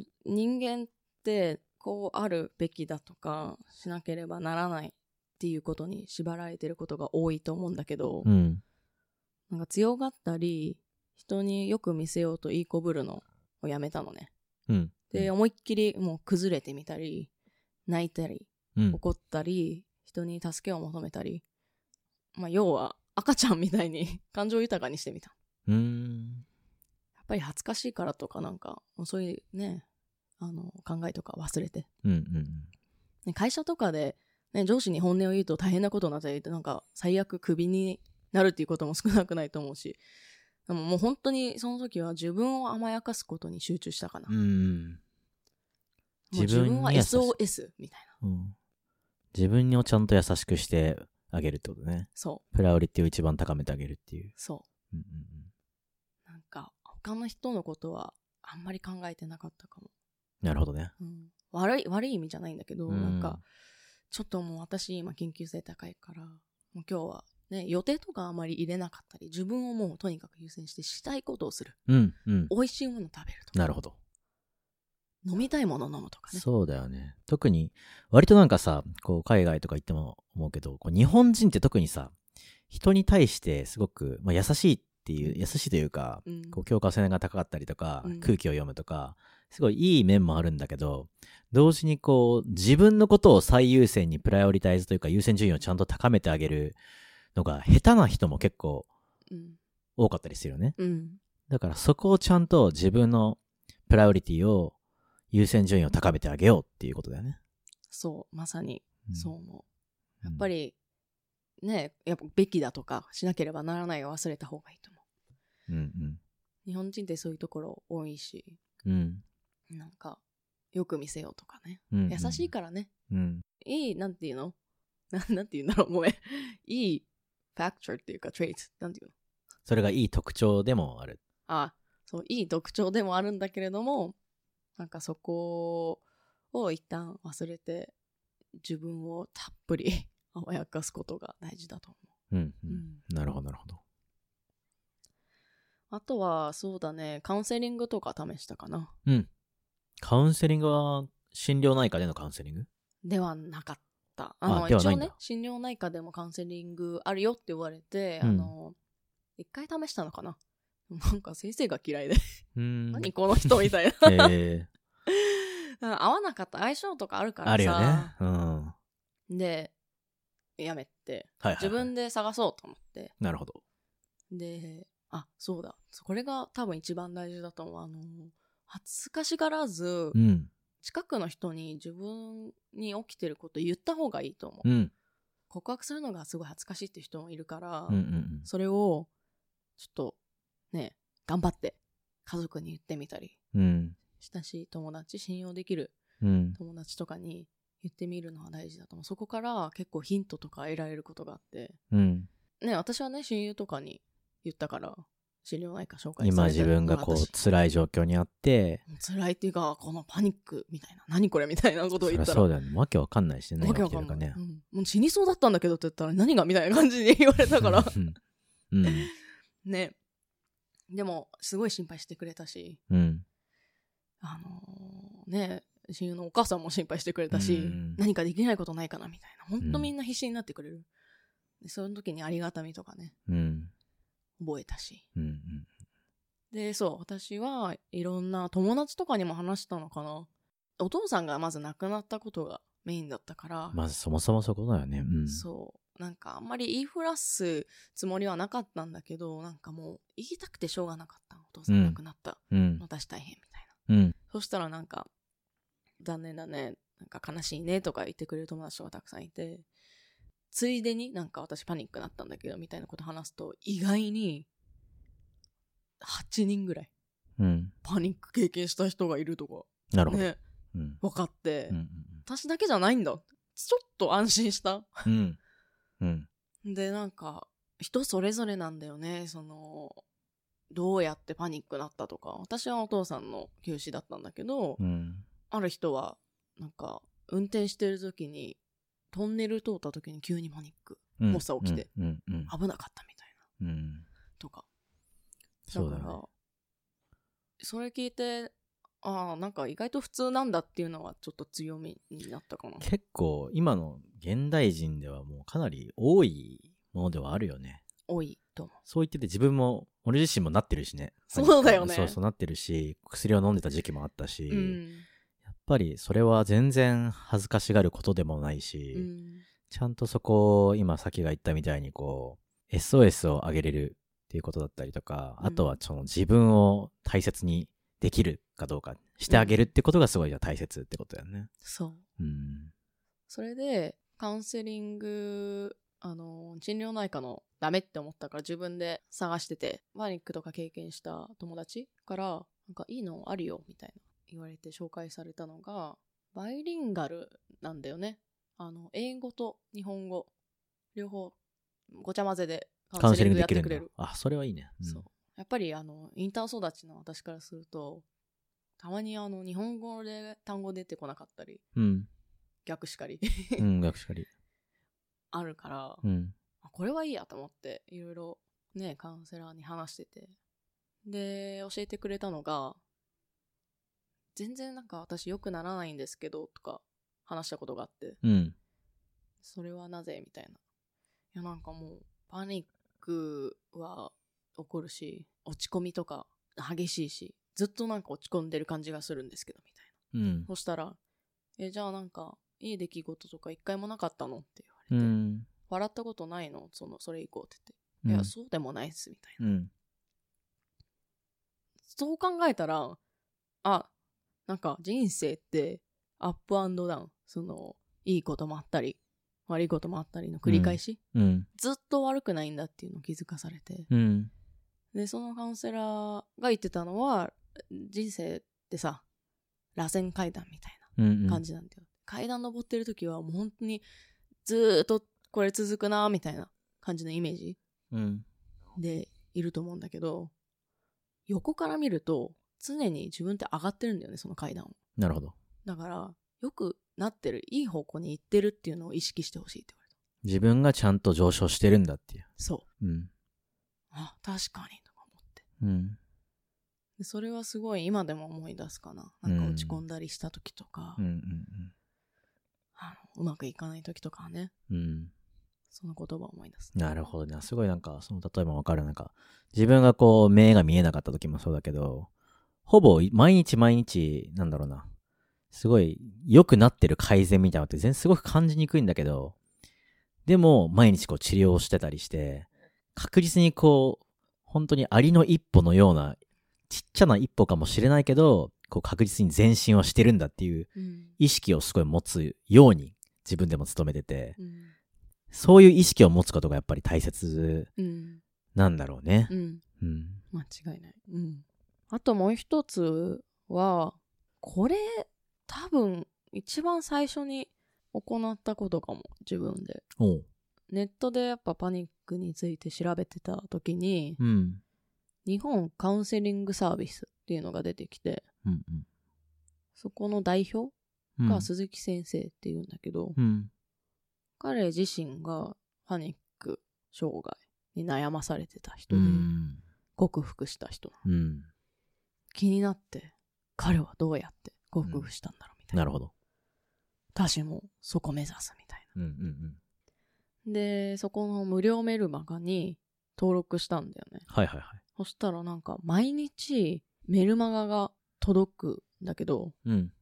ん、人間ってこうあるべきだとか、しなければならないっていうことに縛られてることが多いと思うんだけど、うん。なんか強がったり、人によく見せようといいこぶるのをやめたのね。うん。で、思いっきりもう崩れてみたり、泣いたり、うん。怒ったり、人に助けを求めたり、まあ、要は赤ちゃんみたいに 感情豊かにしてみた。うーん。やっぱり恥ずかしいからとかなんか、もうそういうね、あの、考えとか忘れて。うん。うん。ね会社とかで、ね、上司に本音を言うと大変なことになったりって、なんか最悪クビになるっていうことも少なくないと思うし、でももう本当にその時は自分を甘やかすことに集中したかな。うん。自分は SOS みたいな。うん。自分をちゃんと優しくしてあげるってことね。そう、プライオリティを一番高めてあげるっていう。そう。うんうんなんか、他の人のことはあんまり考えてなかったかも。うん。なるほどね。うん、悪い、悪い意味じゃないんだけど、うんなんか、ちょっともう私今緊急性高いから、もう今日はね、予定とかあまり入れなかったり、自分をもうとにかく優先してしたいことをする。うん。うん。美味しいもの食べるとか、なるほど。飲みたいもの飲むとかね。そうだよね。特に、割となんかさ、こう、海外とか行っても思うけど、こう日本人って特にさ、人に対してすごく、まあ、優しいっていう、優しいというか、うんこう、境界線が高かったりとか、うん空気を読むとか、すごいいい面もあるんだけど、同時にこう、自分のことを最優先にプライオリタイズというか、優先順位をちゃんと高めてあげるのが、下手な人も結構うん。多かったりするよね。うん。だからそこをちゃんと自分のプライオリティを優先順位を高めてあげようっていうことだよね。そう、まさにうんそう思う。やっぱり、ね、やっぱべきだとか、しなければならないを忘れた方がいいと思う。うんうん。日本人ってそういうところ多いし、うん。なんか、よく見せようとかね。うん。優しいからね。うん。いい、なんていうの？な なんていうんだろうごめん。いいファクターっていうか、トレイト。なんていうの？それがいい特徴でもある。あ、そう、いい特徴でもあるんだけれども、なんかそこを一旦忘れて、自分をたっぷり 甘やかすことが大事だと思う。うんん。なるほど、なるほど。あとは、そうだね、カウンセリングとか試したかな。うん。カウンセリングは、心療内科でのカウンセリング？ではなかった。ああの、ではないんだ一応ね、心療内科でもカウンセリングあるよって言われて、うんあの、一回試したのかな。なんか先生が嫌いで。何この人みたいな。え合わなかった相性とかあるかー、らさ。あるよね。うん。はいで、やめて、はい、はい。自分で探そうと思って。なるほど。で、あ、そうだ。これが多分一番大事だと思う。あの、恥ずかしがらず、うん。近くの人に自分に起きてること言った方がいいと思う。うん。告白するのがすごい恥ずかしいって人もいるから、うんうんうん。それを、ちょっと、ね、頑張って家族に言ってみたり、うん。親しい友達、信用できるうん。友達とかに言ってみるのは大事だと思う。そこから結構ヒントとか得られることがあって、うん。ね、私はね、親友とかに言ったから、心療内科紹介今自分がこう、辛い状況にあって、辛いっていうか、このパニックみたいな、何これみたいなことを言ったら、そうだよね。わけわかんないしね。わけわかんない、ねう。んもう死にそうだったんだけどって言ったら、何がみたいな感じで言われたから、うん。うん。ね。でも、すごい心配してくれたし、うん。あのーね、親友のお母さんも心配してくれたし、うん何かできないことないかなみたいな。ほんとうんみんな必死になってくれる。でその時にありがたみとかね、うん。覚えたし。で、そう、私はいろんな友達とかにも話したのかな。お父さんがまず亡くなったことがメインだったから、まずそもそもそこだよね。うん。そう、なんかあんまり言いふらすつもりはなかったんだけど、なんかもう言いたくてしょうがなかった。お父さん亡くなった。うん。私大変みたいな。うん。そしたらなんか、残念だね、なんか悲しいねとか言ってくれる友達がたくさんいて、ついでになんか私パニックになったんだけどみたいなこと話すと、意外に8人ぐらいうん。パニック経験した人がいるとか、なるほど。ね、うん。分かって、うん。私だけじゃないんだ。ちょっと安心した。うん。うん。で、なんか、人それぞれなんだよね。その、どうやってパニックなったとか。私はお父さんの休止だったんだけど、うん。ある人は、なんか、運転してる時に、トンネル通った時に急にパニック。うん。発作起きてうん。うん。危なかったみたいな。うん。とか。だねから、それ聞いて、ああ、なんか意外と普通なんだっていうのはちょっと強みになったかな。結構、今の現代人ではもうかなり多いものではあるよね。多いと思う。そう言ってて自分も、俺自身もなってるしね。そうだよねそうそうなってるし、薬を飲んでた時期もあったし、うん。やっぱりそれは全然恥ずかしがることでもないし、うん。ちゃんとそこを今さっきが言ったみたいにこう SOS を上げれるっていうことだったりとか、うんあとはその自分を大切にできるかどうかしてあげるってことがすごい大切ってことだよね。そう。うん。それで、カウンセリング、あの、診療内科のダメって思ったから自分で探してて、パニックとか経験した友達から、なんかいいのあるよ、みたいな言われて紹介されたのが、バイリンガルなんだよね。あの、英語と日本語、両方ごちゃ混ぜでカウンセリングやできるんだってくれる。。あ、それはいいね。うんそう。やっぱりあの、インターン育ちの私からすると、たまにあの、日本語で単語出てこなかったり、うん。逆しかりうん、学士かり。あるから、うん。あこれはいいやと思って、いろいろね、カウンセラーに話してて。で、教えてくれたのが、全然なんか私良くならないんですけど、とか話したことがあって、うん。それはなぜ？みたいな。いや、なんかもう、パニックは起こるし、落ち込みとか激しいし、ずっとなんか落ち込んでる感じがするんですけど、みたいな。うん。そしたら、え、じゃあなんか、いい出来事とか一回もなかったの？ってう言われて、ん。笑ったことないの？その、それ以降ってうん言って。いや、そうでもないっす、みたいな。うん。そう考えたら、あ、なんか人生ってアップアンドダウン。その、いいこともあったり、悪いこともあったりの繰り返し、うん。ずっと悪くないんだっていうのを気づかされて。うん。で、そのカウンセラーが言ってたのは、人生ってさ、螺旋階段みたいうん。な感じなんだよ。階段登ってる時はもう本当にずーっとこれ続くなみたいな感じのイメージうん。でいると思うんだけど、横から見ると常に自分って上がってるんだよね、その階段を。なるほど。だから、よくなってる、いい方向に行ってるっていうのを意識してほしいって言われた。自分がちゃんと上昇してるんだっていう。そう。うん。あ、確かに。うん。でそれはすごい今でも思い出すかな。なんか落ち込んだりした時とか、うん。うん。あのうまくいかない時とかはね、うん。うん。その言葉を思い出す。なるほどね。すごいなんか、その、例えばわかる。なんか、自分がこう、目が見えなかった時もそうだけど、ほぼ毎日毎日、なんだろうな。すごい良くなってる改善みたいなのって全然すごく感じにくいんだけど、でも毎日こう治療をしてたりして、確実にこう、本当にアリの一歩のような、ちっちゃな一歩かもしれないけど、こう確実に前進はしてるんだっていううん。意識をすごい持つように自分でも努めてて、うん。そういう意識を持つことがやっぱり大切うん。なんだろうねう。ん。うん。間違いない。うん。あともう一つは、これ、多分、一番最初に行ったことかも、自分で。ネットでやっぱパニックについて調べてた時に、うん。日本カウンセリングサービスっていうのが出てきて、うん。そこの代表うん。が鈴木先生っていうんだけど、うん。彼自身がパニック障害に悩まされてた人うで、ん。克服した人うん。気になって、彼はどうやって克服したんだろうみたいな。なるほど。私もそこ目指すみたいうんうんうん。な。で、そこの無料メルマガに登録したんだよね。はいはいはい。そしたらなんか毎日メルマガが届くんだけど、うん。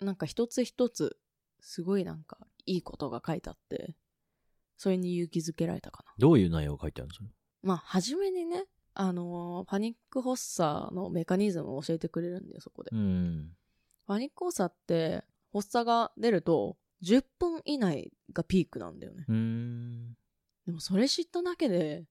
なんか一つ一つすごいなんかいいことが書いてあって、それに勇気づけられたかな。どういう内容が書いてあるんですかまあ、初めにね、あのーパニック発作のメカニズムを教えてくれるんだよ、そこで。うん。パニック発作って、発作が出ると、10分以内がピークなんだよね。でもそれ知っただけで、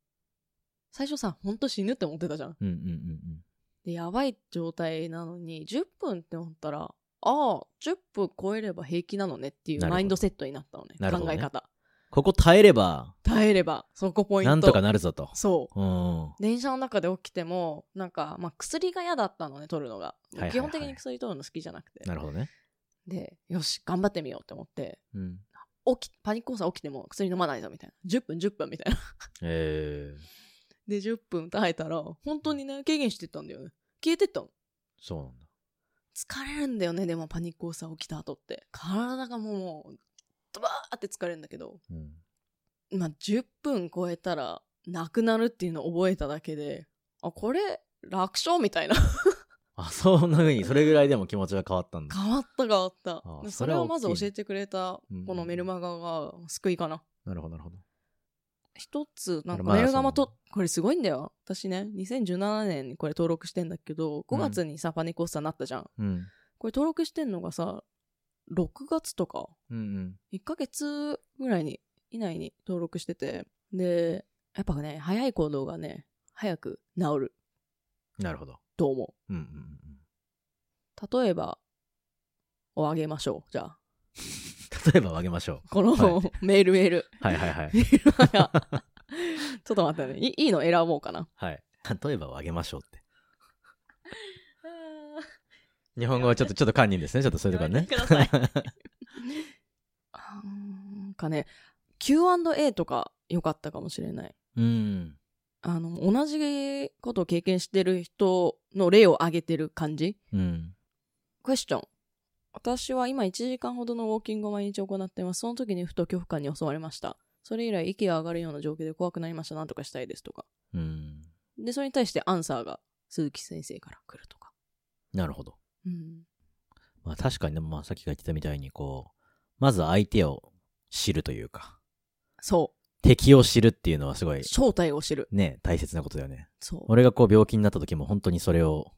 最初さ、ほんと死ぬって思ってたじゃん。うんうんうんで、やばい状態なのに、10分って思ったら、ああ、10分超えれば平気なのねっていうマインドセットになったのね。ね考え方。ここ耐えれば、耐えれば、そこポイント。なんとかなるぞと。そう。うん。電車の中で起きても、なんか、まあ、薬が嫌だったのね、取るのが。いはいはい基本的に薬取るの好きじゃなくて。なるほどね。で、よし、頑張ってみようって思って、うん。起き、パニック発作起きても薬飲まないぞみたいな。10分、10分みたいな。えー、で、10分耐えたら、本当にね、軽減してったんだよね。消えてったの。そうなんだ。疲れるんだよね、でもパニック発作起きた後って。体がもう、ドバーって疲れるんだけど、うん。まあ、10分超えたら、なくなるっていうのを覚えただけで、あ、これ、楽勝みたいな。あ、そんな風に、それぐらいでも気持ちが変わったんだ。変わった変わったあ。でそれをまず教えてくれたうん、このメルマガが救いかな。なるほど、なるほど。一つ、なんかまあメルガマと、これすごいんだよ。私ね、2017年にこれ登録してんだけど、5月にさ、パニック発作になったじゃん。うん。これ登録してんのがさ、6月とか、うん1ヶ月ぐらいに、以内に登録してて、で、やっぱね、早い行動がね、早く治るうん。なるほど。と思うんうんうん。う。例えば、をあげましょう。じゃあ、例えばあげましょこの、はメールメール。う。はいはいはい。メールマガちょっと待ってね。いいいの選ぼうかな。はい。例えばをあげましょうって。日本語はちょっと、ちょっと堪忍ですね。ちょっとそういうところね。くださ あーなんかね、Q&A とか良かったかもしれない。うん。あの、同じことを経験してる人の例を挙げてる感じ？うん。クエスチョン。私は今1時間ほどのウォーキングを毎日行っています。その時にふと恐怖感に襲われました。それ以来息が上がるような状況で怖くなりました。なんとかしたいですとか。うん。で、それに対してアンサーが鈴木先生から来るとか。なるほど。うん。まあ確かにでもまあさっきが言ってたみたいにこう、まず相手を知るというか、そ敵を知るっていうのはすごう。い正体を知る。ね、大切なことだよね。そう。俺がこう病気になった時も本当にそれを、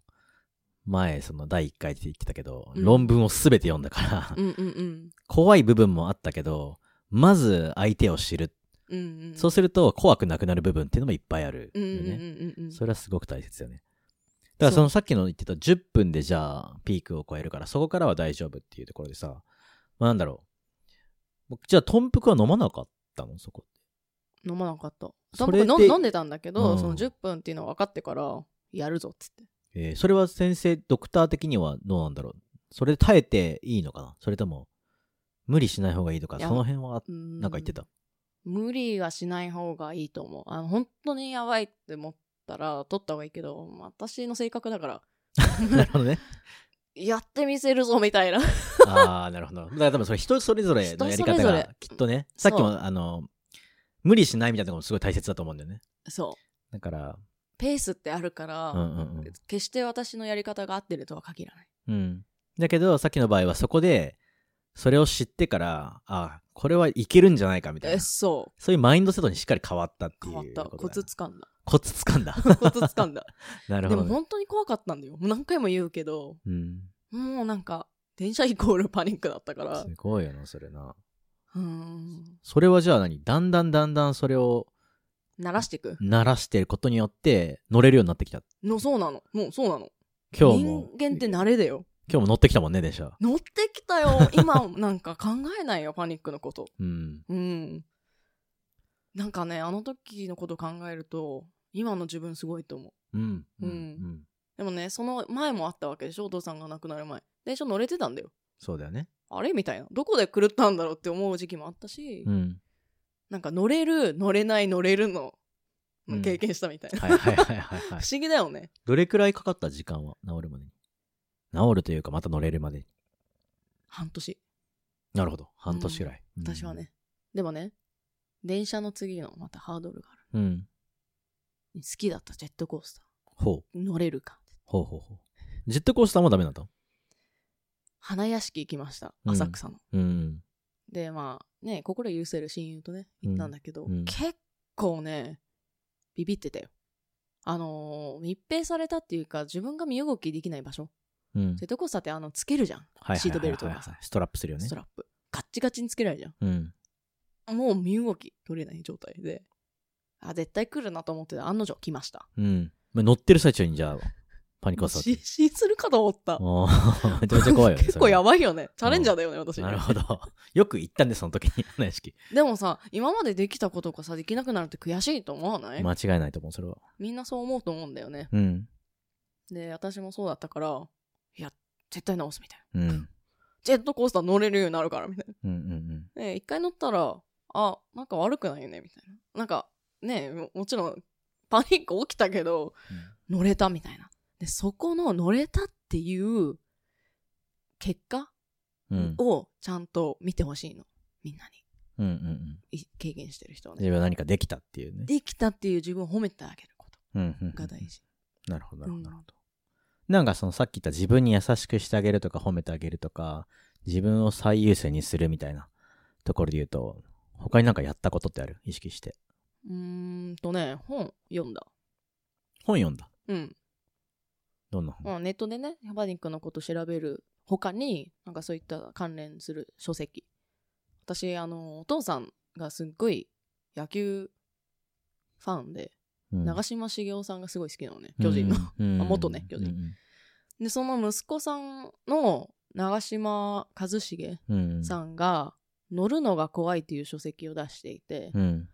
前その第1回で言ってたけど、うん論文をすべて読んだから、うんうんうん。怖い部分もあったけど、まず相手を知る。うんうん。そうすると怖くなくなる部分っていうのもいっぱいあるようんうんうんね。うんうん。それはすごく大切だよね。だからそのさっきの言ってた10分でじゃあピークを超えるからそこからは大丈夫っていうところでさ、まあ、なんだろう。僕じゃあトンプクは飲まなかったの？そこ。飲まなかった。それで飲んでたんだけど、うんその10分っていうの分かってから、やるぞっつって。えーそれは先生、ドクター的にはどうなんだろう？それで耐えていいのかな？それとも、無理しない方がいいとか、その辺は、うんなんか言ってた？無理はしない方がいいと思う。あの、本当にやばいって思ったら、取った方がいいけど、私の性格だから、なるほどね。やってみせるぞみたいな。ああ、なるほど。だから多分それ人それぞれのやり方がきっとね、さっきもあの、無理しないみたいなのもすごい大切だと思うんだよね。そう。だから、ペースってあるから、うんうんうん。決して私のやり方が合ってるとは限らない。うん。だけど、さっきの場合はそこで、それを知ってから、あこれはいけるんじゃないかみたいえ、な。そそういうマインドセットにしっかり変わったってう。いう変わった。コツ掴んだ。コツ掴んだ。コツ掴んだ。なるほど、ね。でも本当に怖かったんだよ。もう何回も言うけど、うん。もうなんか、電車イコールパニックだったからす。ごいよな、それな。うーん。それはじゃあ何？だんだんだんだんそれを鳴らしていく？慣らしてることによって乗れるようになってきた。の、そうなの。もうそうなの。今日も。人間って慣れだよ。今日も乗ってきたもんね、電車。乗ってきたよ。今、なんか考えないよ、パニックのこと。うん。うん。なんかね、あの時のこと考えると、今の自分すごいと思う。うん。うんでもね、その前もあったわけでしょ？お父さんが亡くなる前。電車乗れてたんだよ。そうだよね。あれ？みたいな。どこで狂ったんだろうって思う時期もあったし、うん。なんか乗れる、乗れない、乗れるの、うん経験したみたいな。はいはいはいはい、はい 不。思議だよね。どれくらいかかった時間は治るまでに？治るというか、また乗れるまでに。半年。なるほど。半年ぐらい。うん私は。ね。でもね、電車の次のまたハードルがあうん。る。好きだったジェットコースタほう。ー。乗れるか。ほうほうほう。ジェットコースターもダメなんだ花屋敷行きました。うん浅草の。うん。で、まあね、心許せる親友とね、行ったんだけど、うんうん結構ね、ビビってたよ。あのー密閉されたっていうか、自分が身動きできない場所。うん。ジェットコースターってあの、つけるじゃん。はいはいはいはいシートベルトがさストラップするよねスト。ラップ。ガッチガチにつけられるじゃうん。ん。もう身動き取れない状態で。あ、絶対来るなと思ってた案の定来ました。うん。まあ乗ってる最中にじゃあ、パニックをさ失神するかと思った。めちゃめちゃ怖いよね。結構やばばいよね。チャレンジャーだよね、私。なるほど。よく行ったんで、その時に、花屋敷。でもさ、今までできたことがさ、できなくなるって悔しいと思わない、間違いないと思う、それは。みんなそう思うと思うんだよね。うん。で、私もそうだったから、いや、絶対直すみたいな。うん。ジェットコースター乗れるようになるから、みたいうんうんな。で、一回乗ったら、あ、なんか悪くないよね、みたいな。なんか、ねももちろん、パニック起きたけど、乗れたみたいな。で、そこの乗れたっていう結果うん。うん。をちゃんと見てほしいの。みんなに。うんうんうん。い経験してる人はね。自分は何かできたっていうね。できたっていう自分を褒めてあげることうんうんうんが大事。なるほど、なるほうんど、なるほど。なんかそのさっき言った自分に優しくしてあげるとか褒めてあげるとか、自分を最優先にするみたいなところで言うと、他になんかやったことってある？意識して。うーんとね、本読んだ。本読んだ？うん。どんな本、まあ、ネットでね、パニックのこと調べる他に、なんかそういった関連する書籍。私、あの、お父さんがすっごい野球ファンで、うん長嶋茂雄さんがすごい好きなのね、巨人の。元ね巨人うんで、その息子さんの長嶋一茂うん。さんが、乗るのが怖いっていう書籍を出していて、うん。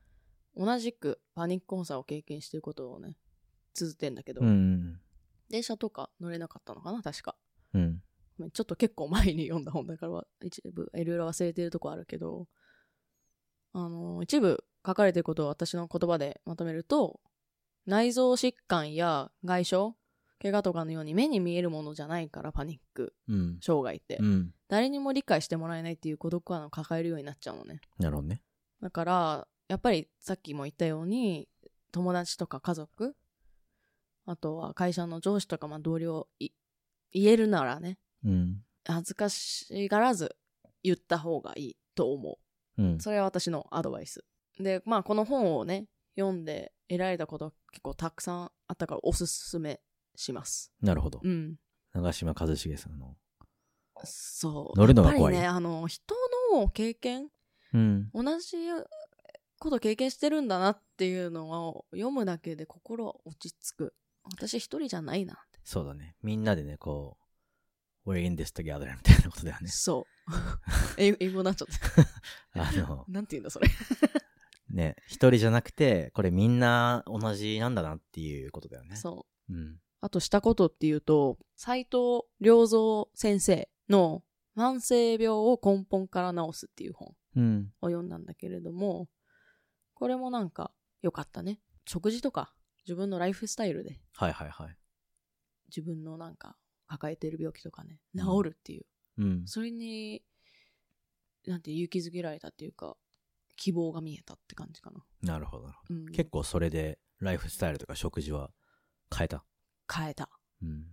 同じくパニックコンサーを経験してることをね、綴ってんだけど、うん。電車とか乗れなかったのかな、確か。うん。ちょっと結構前に読んだ本だから一部いろいろ忘れてるとこあるけどあの一部書かれてることを私の言葉でまとめると内臓疾患や外傷怪我とかのように目に見えるものじゃないからパニックうん。障害って、うん。誰にも理解してもらえないっていう孤独感を抱えるようになっちゃうのねなるほどね。だからやっぱりさっきも言ったように友達とか家族あとは会社の上司とかまあ同僚い言えるならねうん。恥ずかしがらず言った方がいいと思うんう。。それは私のアドバイス。で、まあこの本をね、読んで得られたこと結構たくさんあったからおすすめします。なるほど。うん。長嶋一茂さんの。そう。乗るのが怖いやっぱりね、あの、人の経験ううん。同じこと経験してるんだなっていうのを読むだけで心落ち着く。私一人じゃないなって。そうだね。みんなでね、こう、we're in this together みたいなことだよね。そう。英語になっちゃった。あの、なんて言うんだそれ。ね、一人じゃなくて、これみんな同じなんだなっていうことだよね。そう。うん。あとしたことっていうと、斎藤良三先生の慢性病を根本から治すっていう本うん。を読んだんだけれども、これもなんか良かったね。食事とか自分のライフスタイルではいはいはい。自分のなんか抱えてる病気とかね、うん治るっていう。うん。それに、なんて勇気づけられたっていうか、希望が見えたって感じかな。なるほどなるほど。うん、結構それで、ライフスタイルとか食事は変えた？変えた。うん。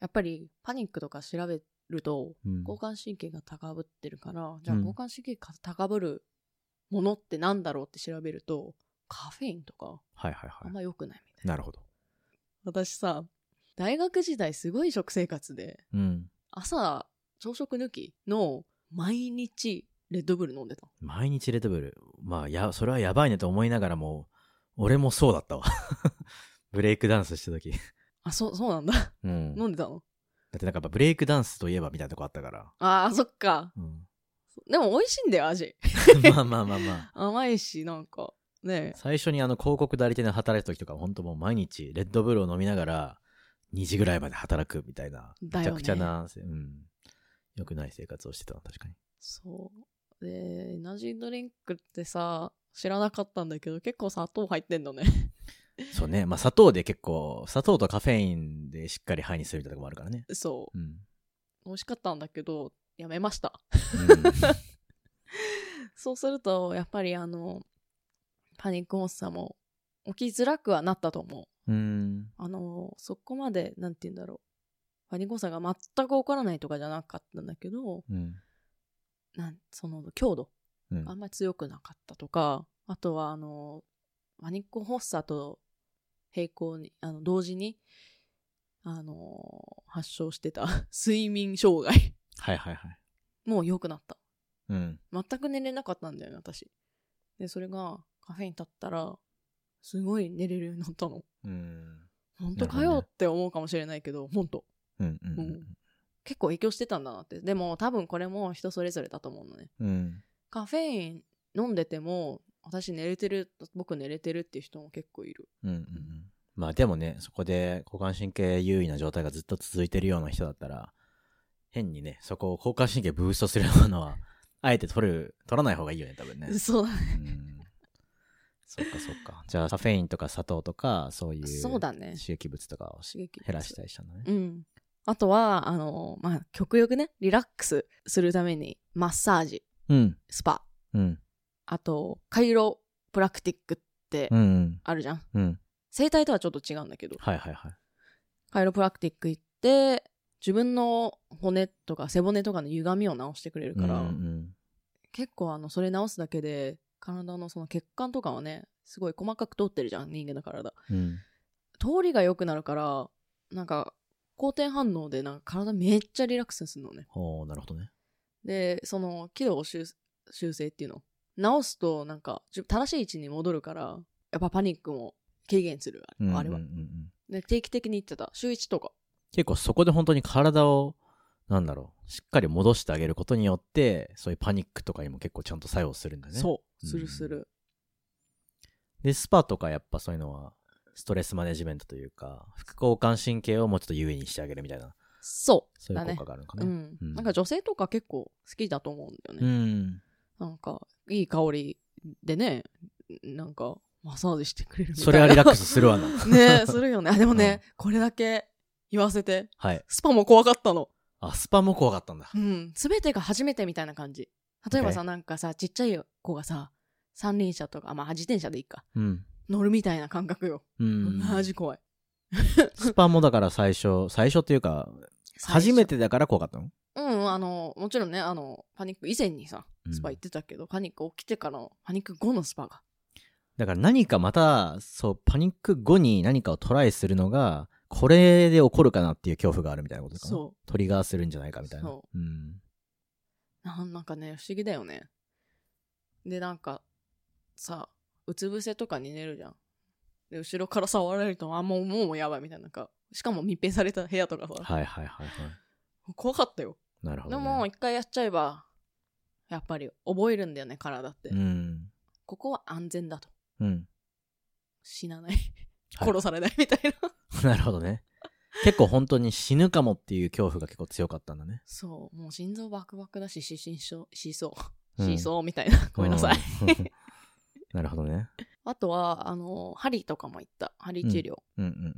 やっぱりパニックとか調べると、うん。交感神経が高ぶってるから、じゃあうん交感神経が高ぶるものってなんだろうって調べると、カフェインとかはいはいはい。あんま良くないみたいな。なるほど。私さ、大学時代すごい食生活で、うん。朝朝食抜きの毎日レッドブル飲んでた。毎日レッドブル。まあ、や、それはやばいねと思いながらも、俺もそうだったわ。ブレイクダンスした時。あ、そう、そうなんだ。うん。飲んでたの？だってなんかやっぱブレイクダンスといえばみたいなとこあったから。ああ、そっか。うん。でも美味しいんだよ、味。まあまあまあまあ。甘いし、なんか、ね最初にあの広告代理店で働いた時とか本当もう毎日レッドブルを飲みながら2時ぐらいまで働くみたいな。めちゃくちゃな、うん。良くない生活をしてたの、確かに。そう。で、エナジードリンクってさ、知らなかったんだけど、結構砂糖入ってんのね。そうね。まあ砂糖で結構、砂糖とカフェインでしっかり肺にするみたいなとこもあるからね。そう。うん。美味しかったんだけど、やめました。うん そうすると、やっぱりあの、パニック発作も起きづらくはなったと思う。うん。あの、そこまで、なんて言うんだろう。パニック発作が全く起こらないとかじゃなかったんだけど、うん。なんその強度うんあんまり強くなかったとか、あとはあの、パニック発作と並行に、あの、同時に、あの、発症してた 睡眠障害はいはいはい。もう良くなった。うん。全く寝れなかったんだよね、私。で、それがカフェイン立ったら、すごい寝れるようになったの。うん。本当かよって思うかもしれないけど、本当うん。うん。うん結構影響してたんだなって。でも多分これも人それぞれだと思うのね。うん。カフェイン飲んでても、私寝れてる、僕寝れてるっていう人も結構いる。うん。うん。まあでもね、そこで交感神経優位な状態がずっと続いてるような人だったら、変にね、そこを交感神経ブーストするようなのは、あえて取る、取らない方がいいよね、多分ね。そうだね。うん。そっかそっか。じゃあ、カフェインとか砂糖とか、そういうそうだね。刺激物とかを刺激減らしたりしたのね。うん。あとは、あの、まあ、極力ね、リラックスするために、マッサージ、うん。スパ、うん。あと、カイロプラクティックってうん。うん。あるじゃん。うん。整体とはちょっと違うんだけど、はいはいはい。カイロプラクティック行って、自分の骨とか背骨とかの歪みを直してくれるから、うんうん結構あの、それ直すだけで、体のその血管とかはね、すごい細かく通ってるじゃん、人間の体。うん。通りが良くなるから、なんか、好転反応でなんか体めっちゃリラックスするのね。ほう、なるほどね。で、その、軌道修修正っていうの。直すと、なんか、正しい位置に戻るから、やっぱパニックも軽減する、あれはうんうんうんうんで。定期的に言ってた。週1とか。結構そこで本当に体を、なんだろう、しっかり戻してあげることによって、そういうパニックとかにも結構ちゃんと作用するんだね。そう。うんするする。で、スパとかやっぱそういうのは、ストレスマネジメントというか、副交感神経をもうちょっと優位にしてあげるみたいな、そう。そういう効果があるのかね。うん。うんなんか女性とか結構好きだと思うんだようね。ん。なんか、いい香りでね、なんか、マッサージしてくれるみたいな。それはリラックスするわな。ねするよね。あ、でもね、これだけ言わせて、はい。スパも怖かったの。あ、スパも怖かったんだ。うん。すべてが初めてみたいな感じ。例えばさ、Okay なんかさ、ちっちゃい子がさ、三輪車とか、あまあ、自転車でいいか。うん。乗るみたいな感覚よ。うん。マジ怖い。スパもだから最初、最初っていうか、初めてだから怖かったの？うん、あの、もちろんね、あの、パニック以前にさ、うんスパ行ってたけど、パニック起きてからの、パニック後のスパが。だから何かまた、そう、パニック後に何かをトライするのが、これで起こるかなっていう恐怖があるみたいなことかな？そトリガーするんじゃないかみたいな。。そうん。なんなんかね、不思議だよね。で、なんか、さ、うつ伏せとかに寝るじゃん。で、後ろから触られると、あ、もう、もうやばいみたいな。なんか、しかも密閉された部屋とかさ、はいはいはいはい。怖かったよ。なるほど、ね。でも、一回やっちゃえば、やっぱり覚えるんだよね、体って。うん。ここは安全だと。うん。死なない。はい殺されないみたいな。なるほどね。結構本当に死ぬかもっていう恐怖が結構強かったんだね。そう。もう心臓バクバクだし、失神しそう、しそう。うんしそうみたいな。ごめんなさい。うん。なるほどね。あとは、あの、針とかも行った。針治療。うんうんうん。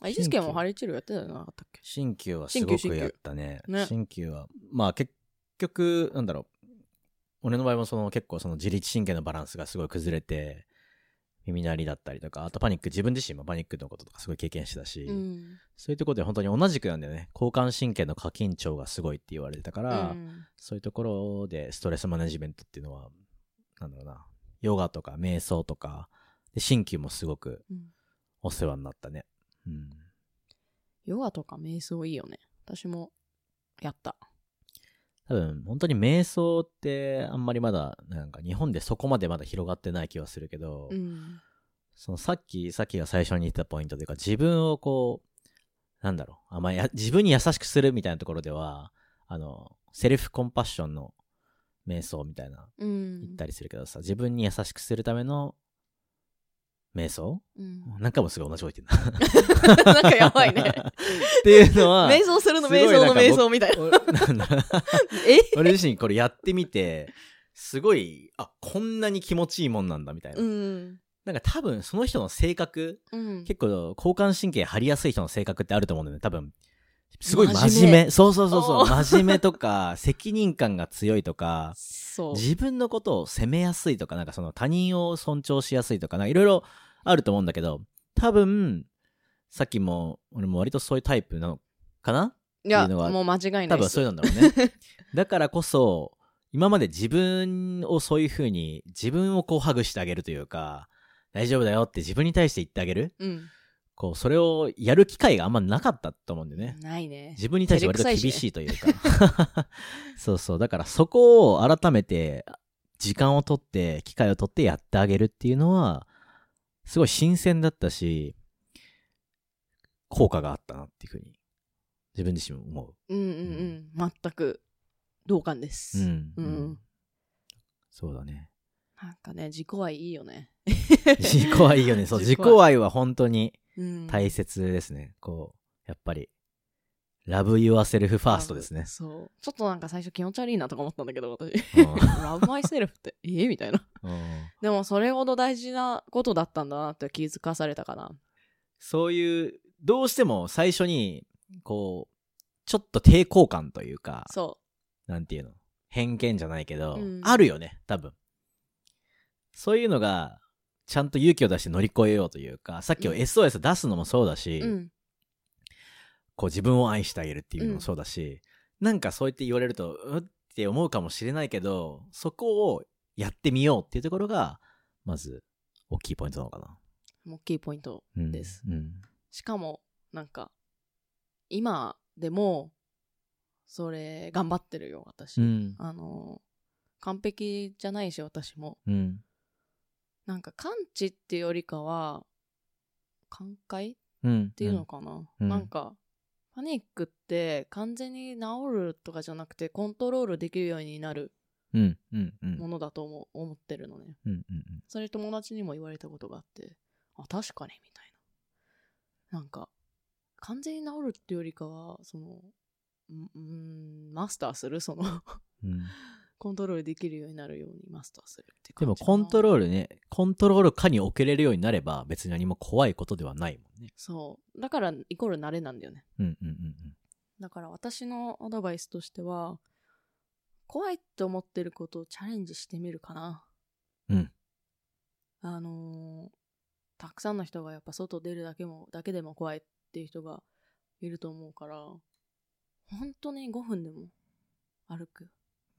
あ、一助も針治療やってたじゃなかったっけ？鍼灸はすごくやったね。ね鍼灸は、まあ結局、なんだろう。俺の場合もその結構その自律神経のバランスがすごい崩れて、耳鳴りだったりとか、あとパニック、自分自身もパニックのこととかすごい経験してたし、うん。そういうところで本当に同じくなんだよね。交感神経の過緊張がすごいって言われてたから、うんそういうところでストレスマネジメントっていうのは、なんだろうな、ヨガとか瞑想とか、で鍼灸もすごくうんお世話になったね。うん。ヨガとか瞑想いいよね。私もやった。多分、本当に瞑想ってあんまりまだ、なんか日本でそこまでまだ広がってない気はするけど、うん。そのさっき、さっきが最初に言ったポイントというか、自分をこう、なんだろう、あんまや、自分に優しくするみたいなところでは、あの、セルフコンパッションの瞑想みたいなうん。言ったりするけどさ、自分に優しくするための瞑想？うん。なんかもすごい同じこと言ってんな。なんかやばいね。っていうのは、瞑想するの瞑想の瞑想みたいな。俺自身これやってみて、すごい、あ、こんなに気持ちいいもんなんだみたいな。うん。なんか多分その人の性格、うん。結構交感神経張りやすい人の性格ってあると思うんだよね。多分。すごい真面目。そうそうそうそう。真面目とか、責任感が強いとか、そう。自分のことを責めやすいとか、なんかその他人を尊重しやすいとか、なんかいろいろあると思うんだけど、多分、さっきも、俺も割とそういうタイプなのかな？いや、っていうのはもう間違いない多分。そういうのだろうね。だからこそ、今まで自分をそういう風に、自分をこうハグしてあげるというか、大丈夫だよって自分に対して言ってあげる？うん。こう、それをやる機会があんまなかったと思うんだよね。ないね。自分に対して割と厳しいというか。そうそう。だからそこを改めて、時間をとって、機会をとってやってあげるっていうのは、すごい新鮮だったし、効果があったなっていうふうに、自分自身も思うんうんうん。全く同感でう。す。うん。うんそうだね。なんかね、自己愛いいよね。自己愛いいよね。そう、自己愛愛は本当にうん大切ですね。こう、やっぱり、love yourself first ですね。そう。ちょっとなんか最初気持ち悪いなとか思ったんだけど、私。うん love myself って、えみたいな。うんでもそれほど大事なことだったんだなって気づかされたかな。そういう、どうしても最初に、こう、ちょっと抵抗感というか、そなんていうの、偏見じゃないけど、うんあるよね、多分。そういうのが、ちゃんと勇気を出して乗り越えようというか、さっきのうん SOS 出すのもそうだし、う。うん。こう自分を愛してあげるっていうのもそうだし、なんかそうやって言われると、うって思うかもしれないけど、そこをやってみようっていうところが、まず、大きいポイントなのかな。大きいポイントうんです。うん。しかも、なんか、今でも、それ、頑張ってるよ、私。うん。あの、完璧じゃないし、私も。うん。なんか、感知っていうよりかは、寛解っうん。ていうのかな、うんなんか、パニックって完全に治るとかじゃなくて、コントロールできるようになるうん。うん。うん。ものだと思う思ってるのね。うん。うん。それ友達にも言われたことがあって、あ、確かに、みたいな。なんか、完全に治るっていうよりかは、その、んうん、マスターする？その、うん。コントロールできるようになるようにマスターするってでもコントロールね、コントロール下に置けれるようになれば別に何も怖いことではないもんね。そう。だから、イコール慣れなんだよね。うんうんうんだから私のアドバイスとしては、怖いって思ってることをチャレンジしてみるかな。うん。あのーたくさんの人がやっぱ外出るだけも、だけでも怖いっていう人がいると思うから、本当に5分でも歩く。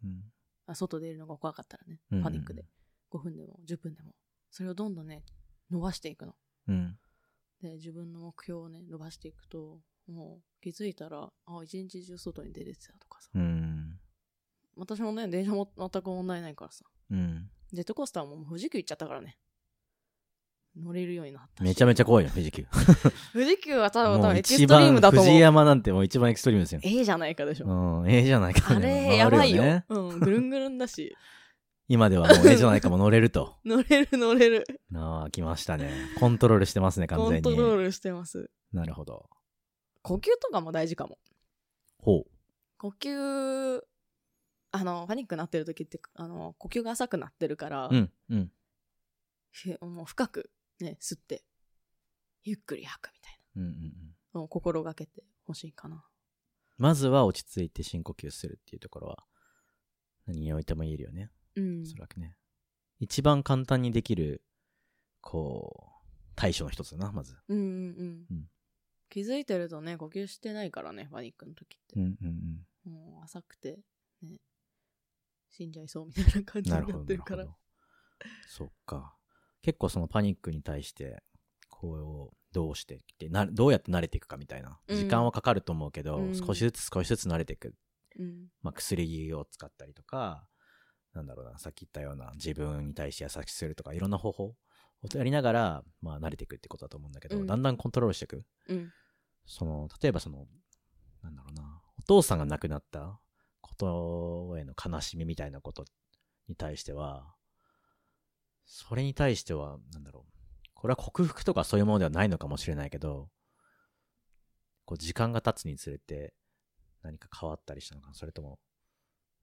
うん。あ外出るのが怖かったらねパニックで。5分でも10分でも。それをどんどんね、伸ばしていくの。うん。で、自分の目標をね、伸ばしていくと、もう気づいたら、あ、一日中外に出れてたとかさ。うん。私もね、電車も全く問題ないからさ。うん。ジェットコースターも富士急行っちゃったからね。乗れるようになったし。めちゃめちゃ怖いよ、富士急。富士急は多分、多分エキス一トリーム番、だと思う。富士山なんてもう一番エクストリームですよ。ええじゃないかでしょ。うん、ええじゃないかあね。れ、やばいよ。ねうん、ぐるんぐるんだし。今ではもうええじゃないかも乗れると。乗れる乗れる。ああ、来ましたね。コントロールしてますね、完コン全に。トロールしてます。なるほど。呼吸とかも大事かも。ほ呼吸、あの、パニックになってる時って、あの、呼吸が浅くなってるから、う。うん、うん。ふもう深くね、吸って、ゆっくり吐くみたいうんうんうん、心がけてほしいかな。まずは落ち着いて深呼吸するっていうところは、何においても言えるよね。うんお。そらくね。一番簡単にできる、こう、対処の一つだな、まず。うんうんうん。うん気づいてるとね、呼吸してないからね、パニックの時って。うんうんうん。もう浅くて、ね、死んじゃいそうみたいな感じになってるから。なるほど。そっか。結構そのパニックに対して、こう、どうしていってな、どうやって慣れていくかみたいな。うん時間はかかると思うけど、うん少しずつ少しずつ慣れていく。うん。まあ、薬を使ったりとか、なんだろうな、さっき言ったような自分に対して優しくするとか、いろんな方法をやりながら、まあ、慣れていくってことだと思うんだけど、うんだんだんコントロールしていく。うん。その、例えばその、なんだろうな、お父さんが亡くなったことへの悲しみみたいなことに対しては、それに対しては、なんだろう、これは克服とかそういうものではないのかもしれないけど、こう時間が経つにつれて何か変わったりしたのかなそれとも、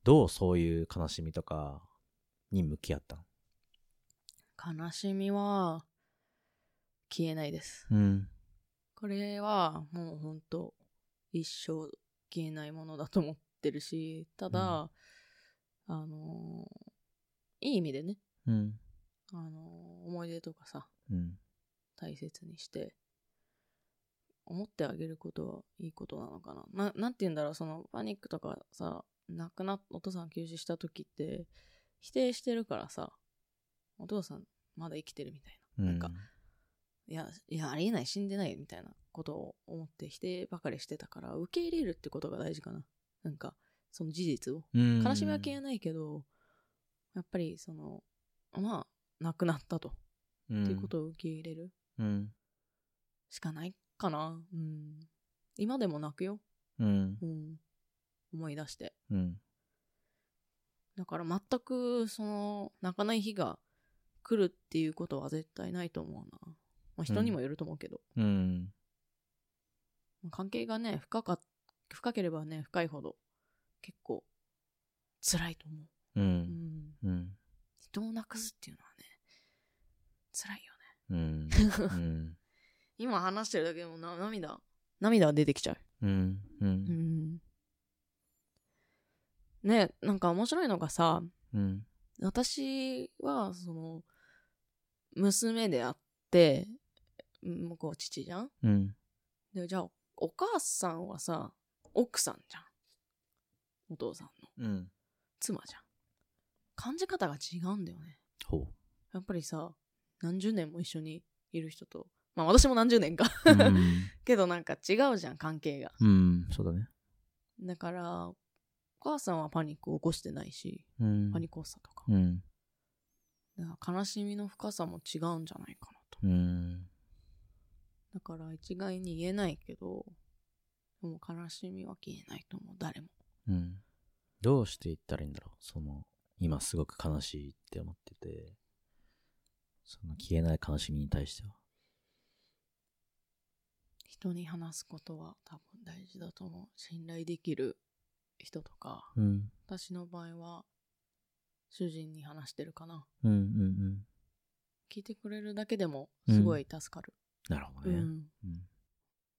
どうそういう悲しみとかに向き合ったの？悲しみは、消えないです。うん。これは、もうほんと、一生消えないものだと思ってるし、ただ、あのーいい意味でね、うん。あのー思い出とかさ、うん。大切にして、思ってあげることはいいことなのかな。ななんて言うんだろう、そのパニックとかさ、亡くなっ、お父さん急死した時って、否定してるからさ、お父さんまだ生きてるみたいな。なんか、いや、いや、ありえない、死んでないみたいなことを思って否定ばかりしてたから、受け入れるってことが大事かな。なんか、その事実を。うん、悲しみは消えないけど、やっぱりその、まあ、亡くなったと。うん、っていうことを受け入れるうん。しかないかな。うん。今でも泣くよ。うん。うん。思い出して。うん。だから全く、その、泣かない日が来るっていうことは絶対ないと思うな。まあ人にもよると思うけど。うん。関係がね、深か、深ければね、深いほど、結構、辛いと思う。う。うんん。うん。人を亡くすっていうのはね、辛いよね。うん。うん。今話してるだけでもな涙、涙が出てきちゃう。うん。う。うんん。ね、なんか面白いのがさ、うん。私は、その、娘であって、向こう父じゃんうん。で、じゃあ、お母さんはさ、奥さんじゃん。お父さんのうん。妻じゃん。感じ方が違うんだよね。ほやっぱりさ、何十年も一緒にいる人と、まあ私も何十年か。う。うん。けどなんか違うじゃん、関係が。うん。そうだね。だから、お母さんはパニックを起こしてないし、うん。パニック発作とか。うん。だから悲しみの深さも違うんじゃないかなと。うん。だから一概に言えないけど、でも悲しみは消えないと思う、誰も。うん。どうして言ったらいいんだろう。その、今すごく悲しいって思ってて、その消えない悲しみに対しては。人に話すことは多分大事だと思う。信頼できる人とか、うん。私の場合は、主人に話してるかな。うんうんうん。聞いてくれるだけでもすごい助かる。なるほどね。うん。うん。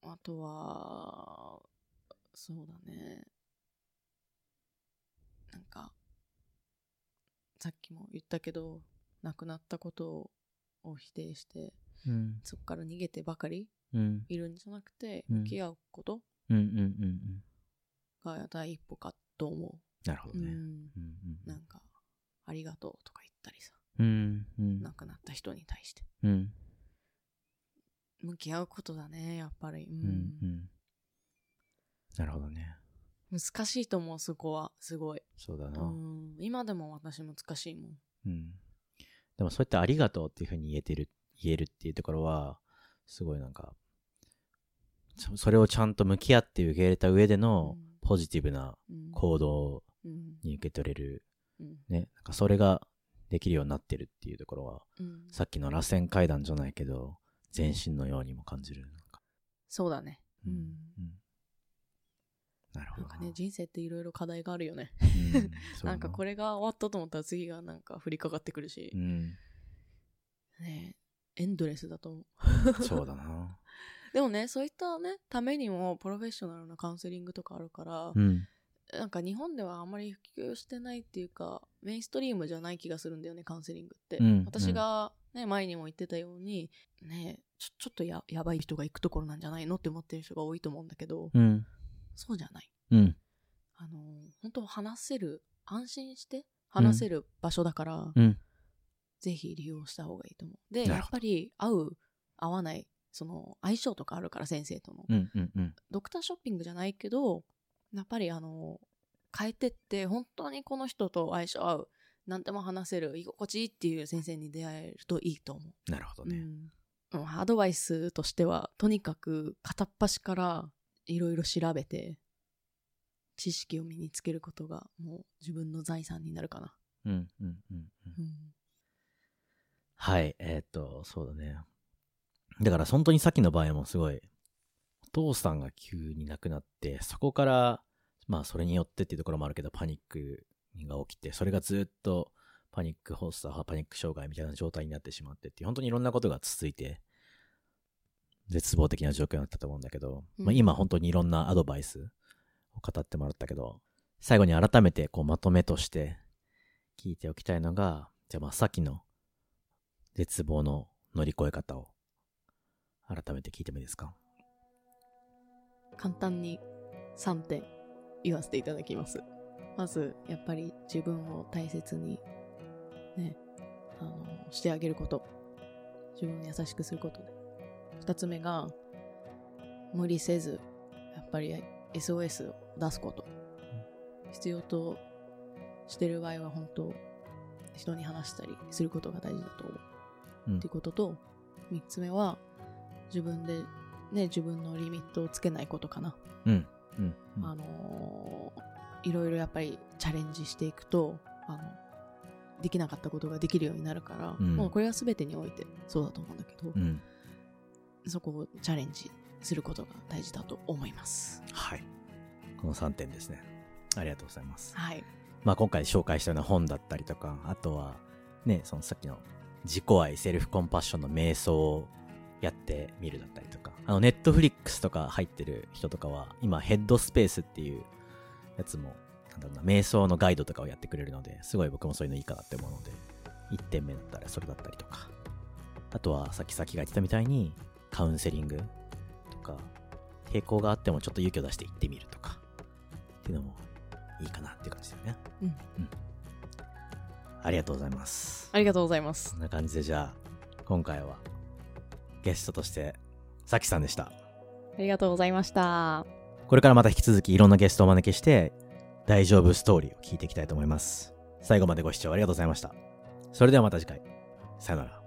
あとは、そうだね。なんか、さっきも言ったけど、亡くなったことを否定して、うん。そこから逃げてばかりうん。いるんじゃなくて、うん向き合うことうんうんうんうん。が第一歩かと思う。なるほどね。うん。うんなんか、ありがとうとか言ったりさ、うん。うん。亡くなった人に対して。うん。向き合うことだね、やっぱり。ううん。うん。なるほどね。難しいと思う、そこは。すごい。そうだな。うん。今でも私難しいもん。うん。でもそうやってありがとうっていうふうに言えてる、言えるっていうところは、すごいなんか、そそれをちゃんと向き合って受け入れた上でのポジティブなうん。行動うんに受け取れる、うん。ね、なんかそれができるようになってるっていうところは、うん。さっきの螺旋階段じゃないけど、全身のようにも感じる。そうだね。ううんん。うんなるほどなんかね、人生っていろいろ課題があるよね。うん なんかこれが終わったと思ったら次がなんか降りかかってくるしう、ん、ねエンドレスだと思う。そうだな。でもね、そういったね、ためにもプロフェッショナルなカウンセリングとかあるから、うん。なんか日本ではあんまり普及してないっていうか、メインストリームじゃない気がするんだよね、カウンセリングって。うん私がね、前にも言ってたように、ね、ちょちょっとややばい人が行くところなんじゃないのって思ってる人が多いと思うんだけど、うん。そうじゃない。うん。あの、本当話せる、安心して話せる場所だから、うん。ぜひ利用した方がいいと思う。で、やっぱり合う、合わない、その相性とかあるから先生との。うん。うん。うん。ドクターショッピングじゃないけど、やっぱりあの、変えてって、本当にこの人と相性合う、何でも話せる、居心地いいっていう先生に出会えるといいと思う。なるほどね。うんうんアドバイスとしては、とにかく片っ端からいろいろ調べて、知識を身につけることがもう自分の財産になるかな。うん。うん。うん。うんうんはい。えーっと、そうだね。だから、本当にさっきの場合もすごい、お父さんが急に亡くなって、そこから、まあ、それによってっていうところもあるけど、パニックが起きて、それがずっとパニック発作、パニック障害みたいな状態になってしまってっていう、本当にいろんなことが続いて、絶望的な状況になったと思うんだけど、うんまあ、今本当にいろんなアドバイスを語ってもらったけど、最後に改めてこうまとめとして聞いておきたいのが、じゃあまあさっきの絶望の乗り越え方を改めて聞いてもいいですか？簡単に3点言わせていただきます。まず、やっぱり自分を大切に、ね、あの、してあげること。自分に優しくすることね。2つ目が、無理せず、やっぱり SOS を出すこと。必要としてる場合は本当、人に話したりすることが大事だと思う。うんっていうことと、3つ目は、自分で、ね、自分のリミットをつけないことかな。うん。うん。うんあのーいろいろやっぱりチャレンジしていくと、あの、できなかったことができるようになるから、うんもうこれは全てにおいてそうだと思うんだけど、うん。そこをチャレンジすることが大事だと思います。はい。この3点ですね。ありがとうございます。はい。まあ今回紹介したような本だったりとか、あとは、ね、そのさっきの自己愛、セルフコンパッションの瞑想をやってみるだったりとか、あの、ネットフリックスとか入ってる人とかは、今、ヘッドスペースっていうやつも、なんだろうな、瞑想のガイドとかをやってくれるので、すごい僕もそういうのいいかなって思うので、1点目だったらそれだったりとか、あとはさっきさっきが言ってたみたいに、カウンセリングとか、抵抗があってもちょっと勇気を出して行ってみるとか、っていうのもいいかなっていう感じだよね。うん。ありがとうございます。ありがとうございますそ。んな感じでじゃあ、今回はゲストとして、さきさんでした。ありがとうございました。これからまた引き続きいろんなゲストをお招きして、大丈夫ストーリーを聞いていきたいと思います。最後までご視聴ありがとうございました。それではまた次回。さよなら。